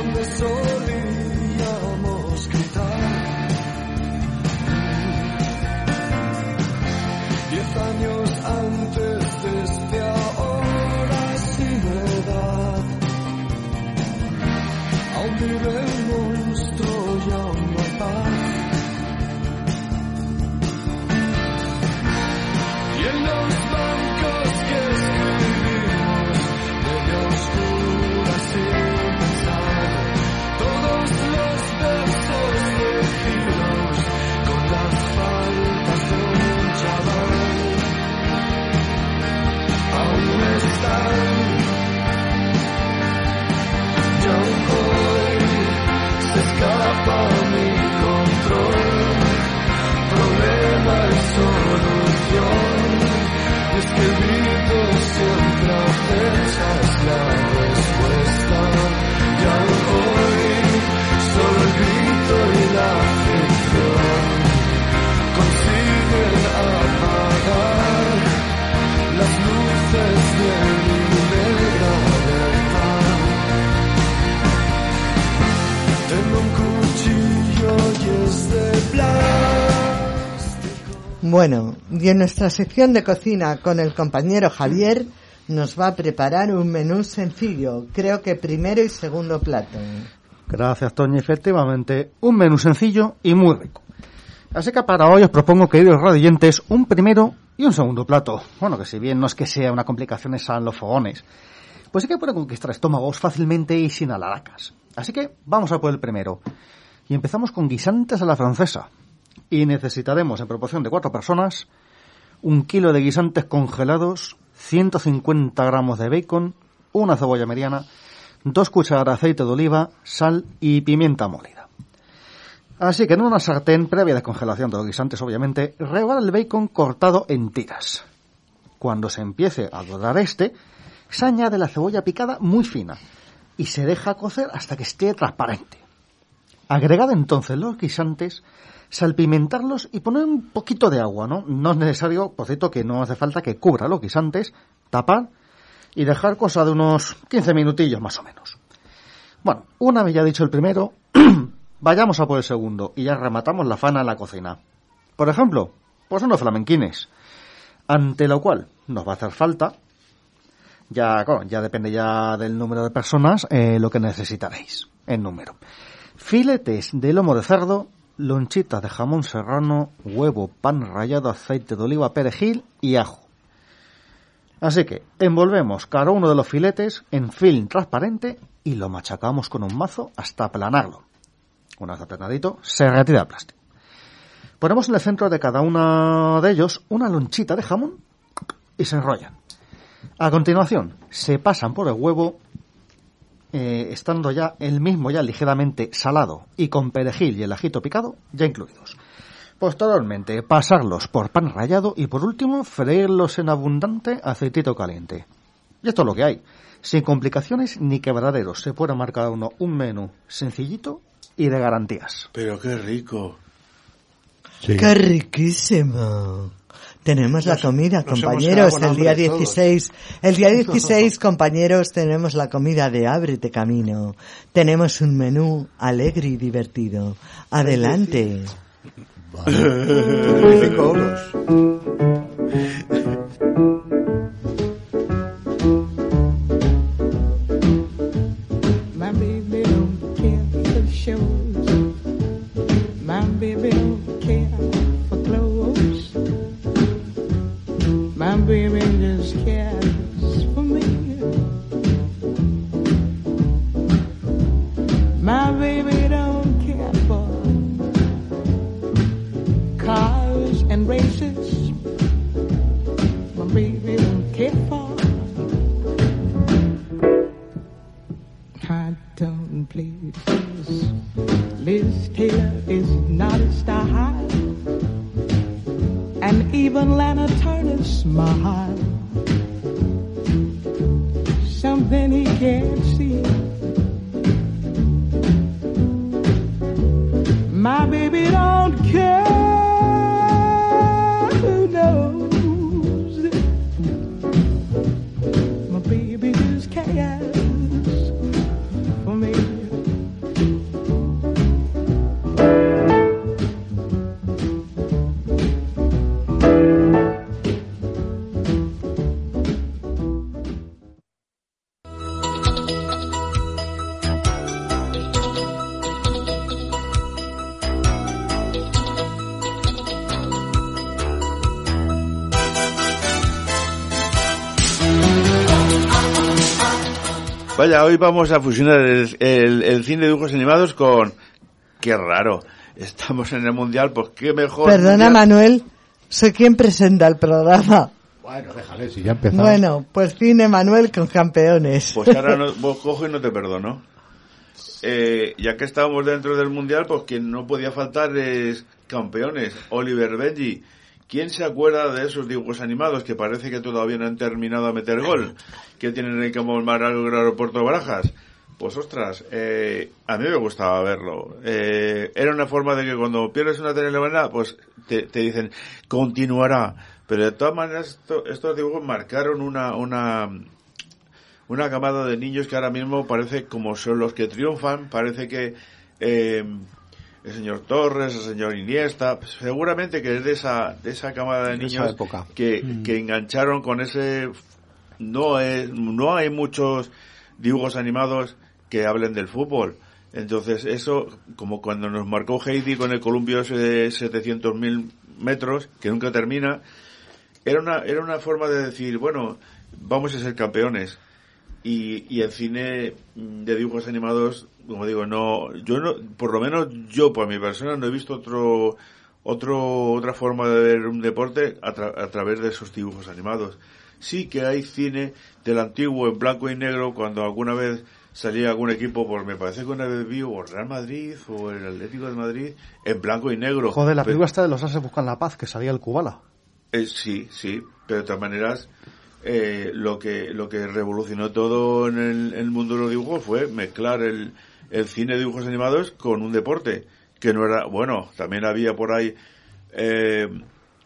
[SPEAKER 16] Donde solíamos solución. Y es que el grito siempre
[SPEAKER 2] Bueno, y en nuestra sección de cocina con el compañero Javier nos va a preparar un menú sencillo, creo que primero y segundo plato.
[SPEAKER 5] Gracias, Toño. Efectivamente, un menú sencillo y muy rico. Así que para hoy os propongo, queridos radioyentes, un primero y un segundo plato. Bueno, que si bien no es que sea una complicación esa en los fogones, pues sí que puede conquistar estómagos fácilmente y sin alaracas. Así que vamos a por el primero. Y empezamos con guisantes a la francesa. Y necesitaremos, en proporción de cuatro personas, un kilo de guisantes congelados, 150 gramos de bacon, una cebolla mediana, dos cucharadas de aceite de oliva, sal y pimienta molida. Así que en una sartén, previa descongelación de los guisantes, obviamente, rehogar el bacon cortado en tiras. Cuando se empiece a dorar este, se añade la cebolla picada muy fina y se deja cocer hasta que esté transparente. Agregad entonces los guisantes, salpimentarlos y poner un poquito de agua, ¿no? No es necesario, por cierto, que no hace falta que cubra los guisantes, tapar y dejar cosa de unos 15 minutillos más o menos. Bueno, una vez ya dicho el primero, <clears throat> vayamos a por el segundo y ya rematamos la fana en la cocina. Por ejemplo, pues unos flamenquines, ante lo cual nos va a hacer falta, ya, claro, ya depende ya del número de personas, eh, lo que necesitaréis en número. Filetes de lomo de cerdo, lonchitas de jamón serrano, huevo, pan rallado, aceite de oliva, perejil y ajo. Así que envolvemos cada uno de los filetes en film transparente y lo machacamos con un mazo hasta aplanarlo. Una vez aplanadito, se retira el plástico. Ponemos en el centro de cada uno de ellos una lonchita de jamón y se enrollan. A continuación, se pasan por el huevo, eh, estando ya el mismo ya ligeramente salado y con perejil y el ajito picado ya incluidos. Posteriormente, pasarlos por pan rallado y por último, freírlos en abundante aceitito caliente. Y esto es lo que hay. Sin complicaciones ni quebraderos. Se puede marcar uno un menú sencillito y de garantías.
[SPEAKER 6] Pero qué rico.
[SPEAKER 2] ¡Qué riquísimo! Tenemos la comida, compañeros. El día
[SPEAKER 5] hambre todos.
[SPEAKER 2] 16, el día <laughs> 16, compañeros, tenemos la comida de Ábrete Camino. Tenemos un menú alegre y divertido. Adelante.
[SPEAKER 10] 35 euros.
[SPEAKER 6] Vaya, hoy vamos a fusionar el, el- el cine de dibujos animados con... Qué raro. Estamos en el Mundial, pues qué mejor...
[SPEAKER 2] Perdona,
[SPEAKER 6] mundial-
[SPEAKER 2] Manuel. Soy quien presenta el programa.
[SPEAKER 7] Bueno, déjale, si ya empezamos.
[SPEAKER 2] Bueno, pues cine Manuel con campeones.
[SPEAKER 6] Pues ahora no, <laughs> vos cojo y no te perdono. Eh, ya que estábamos dentro del Mundial, pues quien no podía faltar es campeones, Oliver Benji. ¿Quién se acuerda de esos dibujos animados que parece que todavía no han terminado a meter gol? Que tienen en que algo el aeropuerto de Barajas. Pues ostras, eh, a mí me gustaba verlo. Eh, era una forma de que cuando pierdes una telenovela, pues te, dicen, continuará. Pero de todas maneras, esto- estos dibujos marcaron una, una, una camada de niños que ahora mismo parece como son los que triunfan, parece que eh, el señor Torres, el señor Iniesta, pues, seguramente que es de esa, de esa camada de niños
[SPEAKER 10] época.
[SPEAKER 6] que,
[SPEAKER 10] Mm.
[SPEAKER 6] que engancharon con ese no es, no hay muchos dibujos animados que hablen del fútbol. Entonces eso, como cuando nos marcó Heidi con el columpio ese de 700.000 metros, que nunca termina, era una, era una forma de decir, bueno, vamos a ser campeones. Y, y el cine de dibujos animados, como digo, no, yo no, por lo menos yo, por mi persona, no he visto otro, otro, otra forma de ver un deporte a, tra- a través de esos dibujos animados. Sí que hay cine del antiguo en blanco y negro cuando alguna vez salía algún equipo, pues me parece que una vez vi o el Real Madrid o el Atlético de Madrid en blanco y negro.
[SPEAKER 5] Joder, la
[SPEAKER 6] Pero-
[SPEAKER 5] película esta de los ases buscan la paz, que salía el Kubala.
[SPEAKER 6] eh, sí, sí, pero de todas maneras, eh, lo que lo que revolucionó todo en el, el mundo de los dibujos fue mezclar el, el cine de dibujos animados con un deporte, que no era, bueno, también había por ahí eh,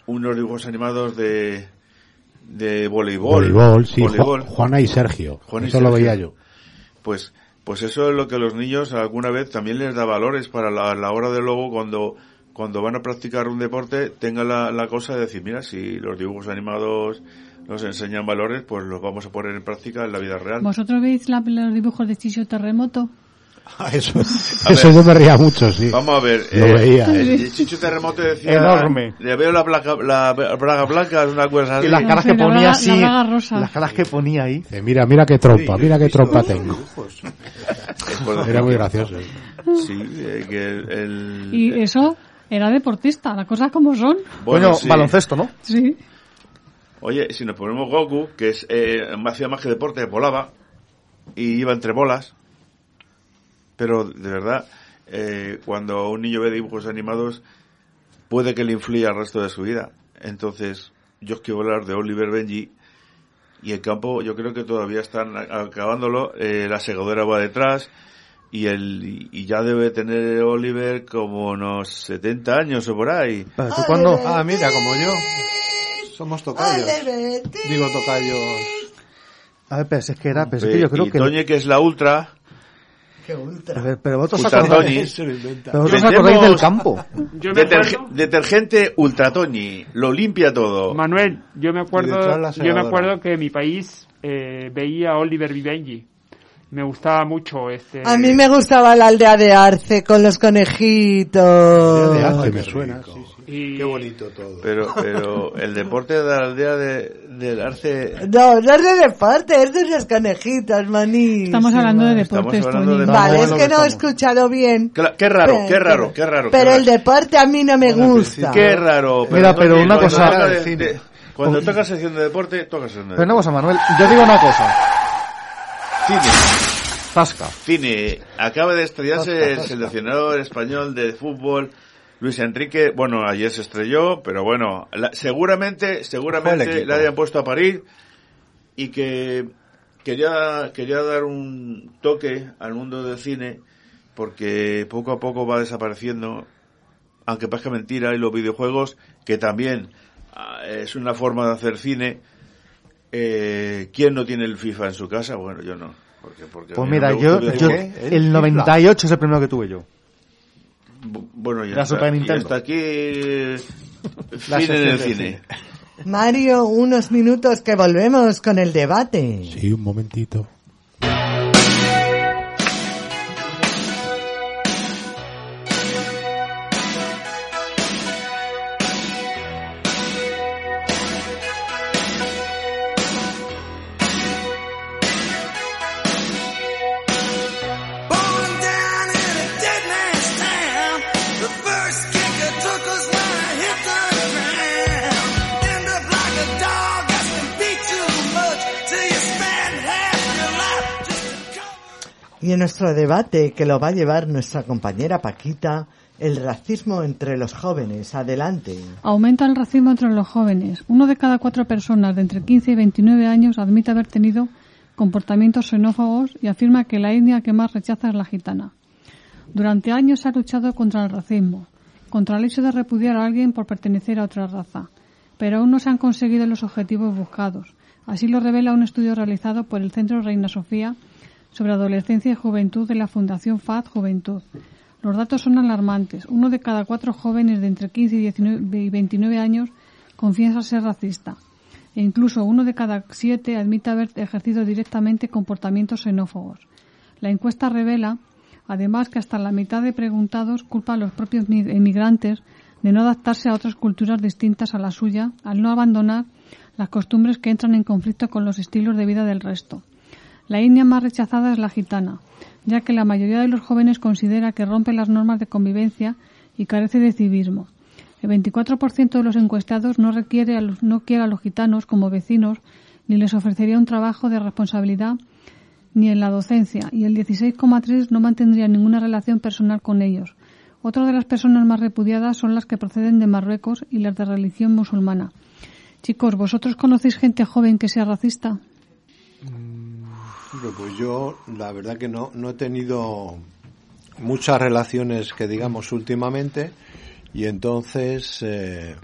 [SPEAKER 6] unos dibujos animados de, de voleibol.
[SPEAKER 7] Voleibol, sí,
[SPEAKER 6] voleibol.
[SPEAKER 7] Ju- Juana y Sergio.
[SPEAKER 6] Y
[SPEAKER 7] Eso lo veía yo.
[SPEAKER 6] Pues, pues eso es lo que a los niños alguna vez también les da valores para la, la hora de luego cuando, cuando van a practicar un deporte tengan la, la cosa de decir, mira, si los dibujos animados nos enseñan valores, pues los vamos a poner en práctica en la vida real.
[SPEAKER 3] ¿Vosotros veis la- los dibujos de Chicho Terremoto?
[SPEAKER 7] Eso,
[SPEAKER 6] A <laughs>
[SPEAKER 7] eso
[SPEAKER 6] ver.
[SPEAKER 7] yo me reía mucho, sí.
[SPEAKER 6] Vamos a ver.
[SPEAKER 7] Lo
[SPEAKER 6] eh,
[SPEAKER 7] veía.
[SPEAKER 6] el Chicho Terremoto decía...
[SPEAKER 5] Enorme.
[SPEAKER 6] Le veo la, placa, la braga blanca, es una cosa así.
[SPEAKER 5] Y las caras que
[SPEAKER 3] la
[SPEAKER 5] ponía
[SPEAKER 3] braga-
[SPEAKER 5] así.
[SPEAKER 3] la.
[SPEAKER 5] Las caras que ponía ahí.
[SPEAKER 7] Dice, mira, mira qué trompa,
[SPEAKER 10] Sí,
[SPEAKER 7] mira qué trompa tengo.
[SPEAKER 6] Pues, <laughs>
[SPEAKER 7] Era muy gracioso.
[SPEAKER 6] Sí, eh, que el... el-
[SPEAKER 3] Y eso era deportista, las cosas como son.
[SPEAKER 6] bueno, sí.
[SPEAKER 5] baloncesto, ¿no?
[SPEAKER 3] Sí.
[SPEAKER 6] Oye, si nos ponemos Goku, que es eh, hacía más que deporte, volaba y iba entre bolas. Pero de verdad, eh, cuando un niño ve dibujos animados, puede que le influya el resto de su vida. Entonces, yo os quiero hablar de Oliver Benji. Y el campo, yo creo que todavía están acabándolo. eh, la segadora va detrás. Y, el, y ya debe tener Oliver como unos 70 años o por ahí.
[SPEAKER 5] Tú cuando...
[SPEAKER 10] Ah, mira, como yo. Somos tocayos. Digo tocayos.
[SPEAKER 5] A ver, pero si es que era... Pero es que yo creo
[SPEAKER 6] y
[SPEAKER 5] que...
[SPEAKER 6] Toñe, que es la ultra,
[SPEAKER 2] Qué ultra.
[SPEAKER 5] A ver, pero vosotros
[SPEAKER 6] Ultra
[SPEAKER 5] acordáis... Pero vosotros acordáis del campo.
[SPEAKER 4] Yo me
[SPEAKER 6] Deterge- detergente Ultra Toñi, lo limpia todo.
[SPEAKER 4] Manuel, yo me acuerdo, yo me acuerdo que en mi país eh, veía a Oliver Vivengi. Me gustaba mucho este.
[SPEAKER 2] A mí me gustaba la aldea de Arce con los conejitos.
[SPEAKER 7] De Arce me suena. sí, sí.
[SPEAKER 4] y-
[SPEAKER 10] Qué bonito todo.
[SPEAKER 6] Pero, pero el deporte de la aldea de, del Arce,
[SPEAKER 2] No, no es de deporte, es de los conejitos, maní.
[SPEAKER 3] Estamos hablando de
[SPEAKER 6] Estamos
[SPEAKER 3] deportes,
[SPEAKER 6] hablando
[SPEAKER 3] Tony.
[SPEAKER 6] de-
[SPEAKER 2] Vale, es que no he escuchado bien.
[SPEAKER 6] Cla- qué raro,
[SPEAKER 2] Pero-
[SPEAKER 6] qué raro, qué raro.
[SPEAKER 2] Pero
[SPEAKER 6] qué
[SPEAKER 2] el
[SPEAKER 6] raro.
[SPEAKER 2] deporte a mí no me gusta.
[SPEAKER 6] Qué raro.
[SPEAKER 5] Mira, pero una
[SPEAKER 6] cuando
[SPEAKER 5] cosa-
[SPEAKER 6] Cuando toca sección de deporte, toca sección de
[SPEAKER 5] Pero una
[SPEAKER 6] deporte.
[SPEAKER 5] cosa, Manuel. Yo digo una cosa.
[SPEAKER 6] Cine.
[SPEAKER 5] Tasca.
[SPEAKER 6] Cine. Acaba de estrellarse el seleccionador español de fútbol, Luis Enrique. Bueno, ayer se estrelló, pero bueno, la- seguramente, seguramente le hayan puesto a parir y que quería, quería dar un toque al mundo del cine porque poco a poco va desapareciendo, aunque parezca mentira, y los videojuegos, que también ah, es una forma de hacer cine. Eh, ¿Quién no tiene el FIFA en su casa? Bueno, yo no. Porque, porque
[SPEAKER 5] Pues
[SPEAKER 6] no
[SPEAKER 5] mira,
[SPEAKER 6] gusta
[SPEAKER 5] yo,
[SPEAKER 6] el
[SPEAKER 5] yo.
[SPEAKER 10] ¿El
[SPEAKER 5] el
[SPEAKER 10] FIFA?
[SPEAKER 5] 98 es el primero que tuve yo.
[SPEAKER 6] Bu- Bueno, ya
[SPEAKER 5] La
[SPEAKER 6] está.
[SPEAKER 5] Super
[SPEAKER 6] aquí eh,
[SPEAKER 5] La
[SPEAKER 6] fin en el cine.
[SPEAKER 2] Mario, unos minutos que volvemos con el debate.
[SPEAKER 7] Sí, un momentito.
[SPEAKER 2] Nuestro debate, que lo va a llevar nuestra compañera Paquita, el racismo entre los jóvenes. Adelante.
[SPEAKER 3] Aumenta el racismo entre los jóvenes. Uno de cada cuatro personas de entre 15 y 29 años admite haber tenido comportamientos xenófobos y afirma que la etnia que más rechaza es la gitana. Durante años se ha luchado contra el racismo, contra el hecho de repudiar a alguien por pertenecer a otra raza, pero aún no se han conseguido los objetivos buscados. Así lo revela un estudio realizado por el Centro Reina Sofía sobre adolescencia y juventud de la Fundación FAD Juventud. Los datos son alarmantes. Uno de cada cuatro jóvenes de entre 15 y 19 y 29 años confiesa ser racista. E incluso uno de cada siete admite haber ejercido directamente comportamientos xenófobos. La encuesta revela, además, que hasta la mitad de preguntados culpa a los propios mi- emigrantes de no adaptarse a otras culturas distintas a la suya, al no abandonar las costumbres que entran en conflicto con los estilos de vida del resto. La etnia más rechazada es la gitana, ya que la mayoría de los jóvenes considera que rompe las normas de convivencia y carece de civismo. El 24% de los encuestados no, requiere a los, no quiere a los gitanos como vecinos ni les ofrecería un trabajo de responsabilidad ni en la docencia y el 16,3 no mantendría ninguna relación personal con ellos. Otra de las personas más repudiadas son las que proceden de Marruecos y las de religión musulmana. Chicos, ¿vosotros conocéis gente joven que sea racista?
[SPEAKER 10] Hombre, Pues yo, la verdad que no, no he tenido muchas relaciones que digamos últimamente y entonces eh,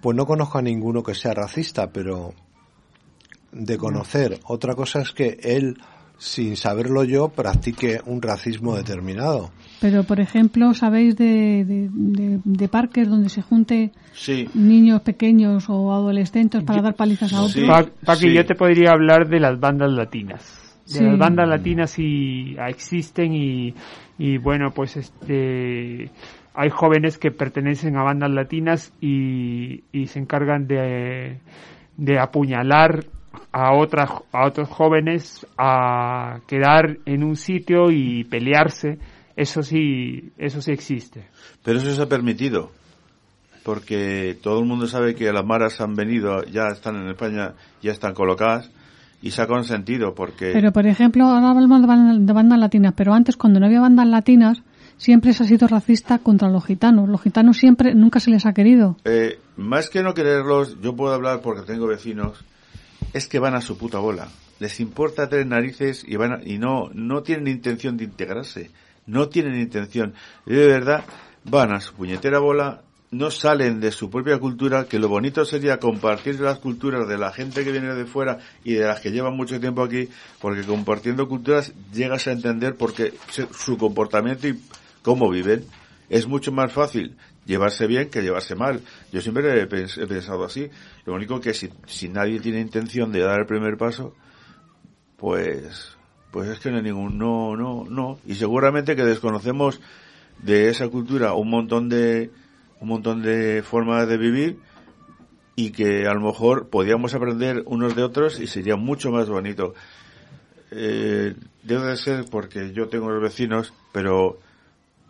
[SPEAKER 10] pues no conozco a ninguno que sea racista, pero de conocer. Otra cosa es que él, sin saberlo yo, practique un racismo determinado.
[SPEAKER 3] Pero, por ejemplo, ¿sabéis de, de, de- de parques donde se junte
[SPEAKER 6] Sí.
[SPEAKER 3] niños pequeños o adolescentes para dar palizas a otros?
[SPEAKER 4] Pa- Paqui,
[SPEAKER 6] sí.
[SPEAKER 4] yo te podría hablar de las bandas latinas. De
[SPEAKER 3] Sí.
[SPEAKER 4] las bandas latinas sí existen y, y bueno, pues este hay jóvenes que pertenecen a bandas latinas y, y se encargan de, de apuñalar a otras a otros jóvenes a quedar en un sitio y pelearse eso sí eso sí existe
[SPEAKER 6] Pero eso se ha permitido. Porque todo el mundo sabe que las maras han venido, ya están en España, ya están colocadas y se ha consentido porque
[SPEAKER 3] Pero, por ejemplo, ahora hablamos de bandas, de bandas latinas, pero antes, cuando no había bandas latinas, siempre se ha sido racista contra los gitanos. Los gitanos siempre, nunca se les ha querido.
[SPEAKER 6] eh, más que no quererlos, yo puedo hablar porque tengo vecinos, es que van a su puta bola. Les importa tres narices y van a- y no no tienen intención de integrarse, no tienen intención. Y de verdad van a su puñetera bola, no salen de su propia cultura, que lo bonito sería compartir las culturas de la gente que viene de fuera y de las que llevan mucho tiempo aquí, porque compartiendo culturas llegas a entender por qué se- su comportamiento y cómo viven. Es mucho más fácil llevarse bien que llevarse mal. Yo siempre he pensado así. Lo único que si, si nadie tiene intención de dar el primer paso, pues, pues es que no hay ningún, no, no, no. Y seguramente que desconocemos de esa cultura un montón de, un montón de formas de vivir y que a lo mejor podíamos aprender unos de otros y sería mucho más bonito. Eh, debe de ser porque yo tengo los vecinos, pero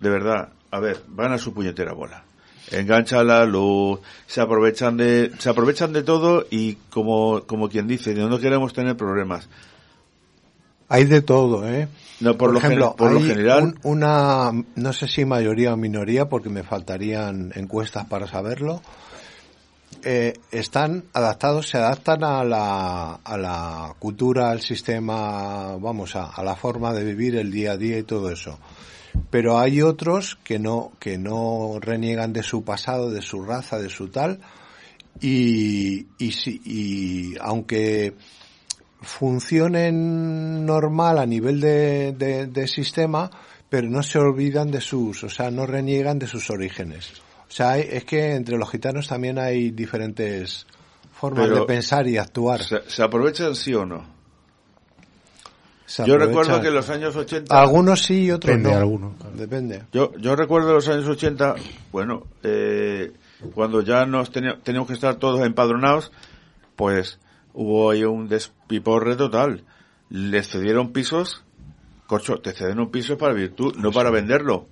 [SPEAKER 6] de verdad, a ver, van a su puñetera bola. Enganchan la luz, se aprovechan de, se aprovechan de todo y como, como quien dice, no queremos tener problemas.
[SPEAKER 10] Hay de todo, ¿eh?
[SPEAKER 6] No, por, lo,
[SPEAKER 10] ejemplo,
[SPEAKER 6] por lo general,
[SPEAKER 10] un- una, no sé si mayoría o minoría, porque me faltarían encuestas para saberlo, eh, están adaptados, se adaptan a la, a la cultura, al sistema, vamos, a, a la forma de vivir el día a día y todo eso. Pero hay otros que no, que no reniegan de su pasado, de su raza, de su tal, y, y, si- y aunque funcionen normal a nivel de, de- de sistema, pero no se olvidan de sus, o sea, no reniegan de sus orígenes. O sea, hay- es que entre los gitanos también hay diferentes formas
[SPEAKER 6] Pero
[SPEAKER 10] de pensar y actuar.
[SPEAKER 6] ¿se, se aprovechan sí o no? Yo recuerdo que en los años 80...
[SPEAKER 10] Algunos sí y otros
[SPEAKER 7] Depende
[SPEAKER 10] no.
[SPEAKER 7] de alguno,
[SPEAKER 10] Depende.
[SPEAKER 6] Yo, yo recuerdo los años 80, bueno, eh, cuando ya nos teni- teníamos que estar todos empadronados, pues hubo ahí un despiporre total. Les cedieron pisos, corcho, te ceden un piso para virtud, no para venderlo.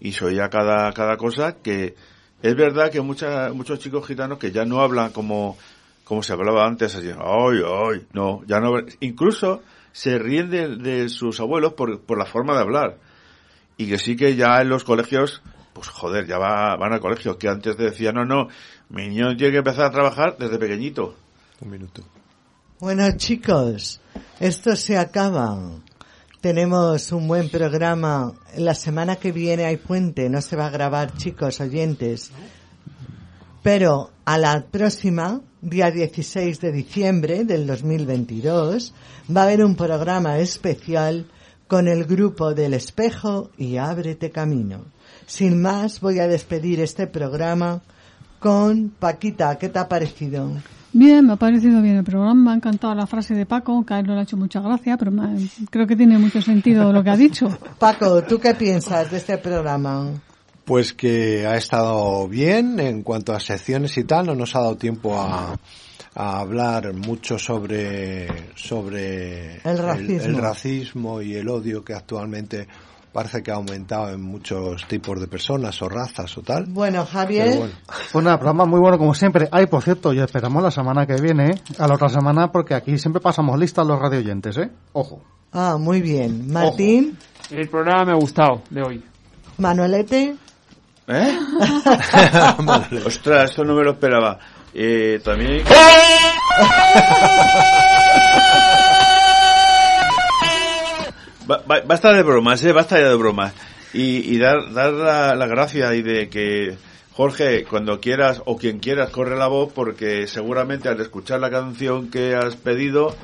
[SPEAKER 6] Y se oía cada, cada cosa que es verdad que mucha, muchos chicos gitanos que ya no hablan como, como se hablaba antes, así, ay, ay, no, ya no, incluso se ríen de, de sus abuelos por, por la forma de hablar y que sí que ya en los colegios, pues joder, ya va, van al colegio, que antes te decían, no, no, mi niño tiene que empezar a trabajar desde pequeñito.
[SPEAKER 10] Un minuto.
[SPEAKER 2] Bueno, chicos, esto se acaba. Tenemos un buen programa. La semana que viene hay puente, no se va a grabar, chicos, oyentes. Pero a la próxima, día 16 de diciembre del 2022, va a haber un programa especial con el grupo del espejo y ábrete camino. Sin más, voy a despedir este programa con Paquita. ¿Qué te ha parecido?
[SPEAKER 3] Bien, me ha parecido bien el programa, me ha encantado la frase de Paco, que a él no le ha hecho mucha gracia, pero me ha- creo que tiene mucho sentido lo que ha dicho. <laughs>
[SPEAKER 2] Paco, ¿tú qué piensas de este programa?
[SPEAKER 10] Pues que ha estado bien en cuanto a secciones y tal, no nos ha dado tiempo a, a hablar mucho sobre, sobre
[SPEAKER 2] El racismo.
[SPEAKER 10] el racismo y el odio que actualmente parece que ha aumentado en muchos tipos de personas o razas o tal.
[SPEAKER 2] Bueno, Javier,
[SPEAKER 10] bueno.
[SPEAKER 5] Pues nada, programa muy bueno como siempre. Ay, por cierto, y esperamos la semana que viene, ¿eh? a la otra semana, porque aquí siempre pasamos listas los radioyentes, ¿eh? Ojo.
[SPEAKER 2] ah, muy bien. Martín,
[SPEAKER 4] el programa me ha gustado de hoy
[SPEAKER 2] Manuelete,
[SPEAKER 6] ¿Eh? <laughs> Ostras, esto no me lo esperaba. Eh, también... <laughs> Ba- Basta de bromas, eh, basta ya de bromas. y, y dar, dar la, la gracia y de que Jorge, cuando quieras o quien quieras, corre la voz porque seguramente al escuchar la canción que has pedido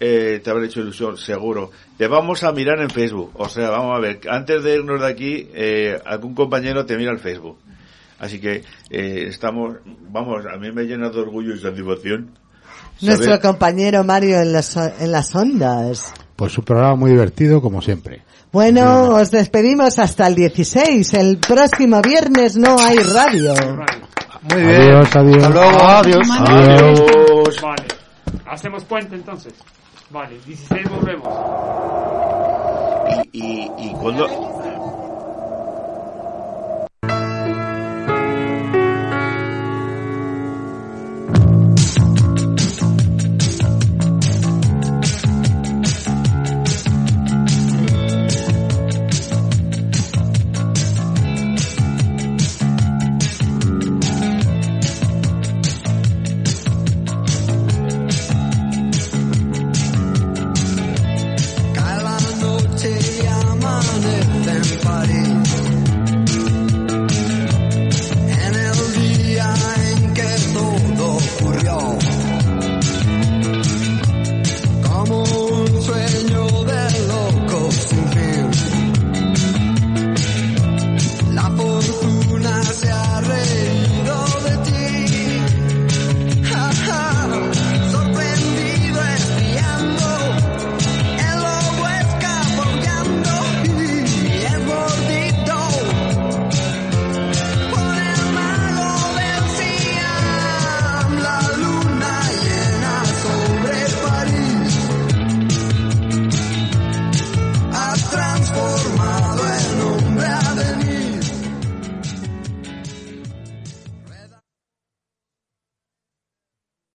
[SPEAKER 6] eh, te habrá hecho ilusión, seguro. Te vamos a mirar en Facebook. O sea, vamos a ver, antes de irnos de aquí, eh, algún compañero te mira el Facebook. Así que eh, estamos, vamos, a mí me llena de orgullo y satisfacción.
[SPEAKER 2] Nuestro compañero Mario en las, en las ondas.
[SPEAKER 7] Pues un programa muy divertido, como siempre.
[SPEAKER 2] Bueno, os despedimos hasta el 16. El próximo viernes no hay radio.
[SPEAKER 5] Muy
[SPEAKER 7] Adiós, adiós.
[SPEAKER 5] Hasta luego. Adiós.
[SPEAKER 6] Adiós.
[SPEAKER 4] Vale. Hacemos puente entonces. Vale, 16 volvemos.
[SPEAKER 6] Y, y, y cuando,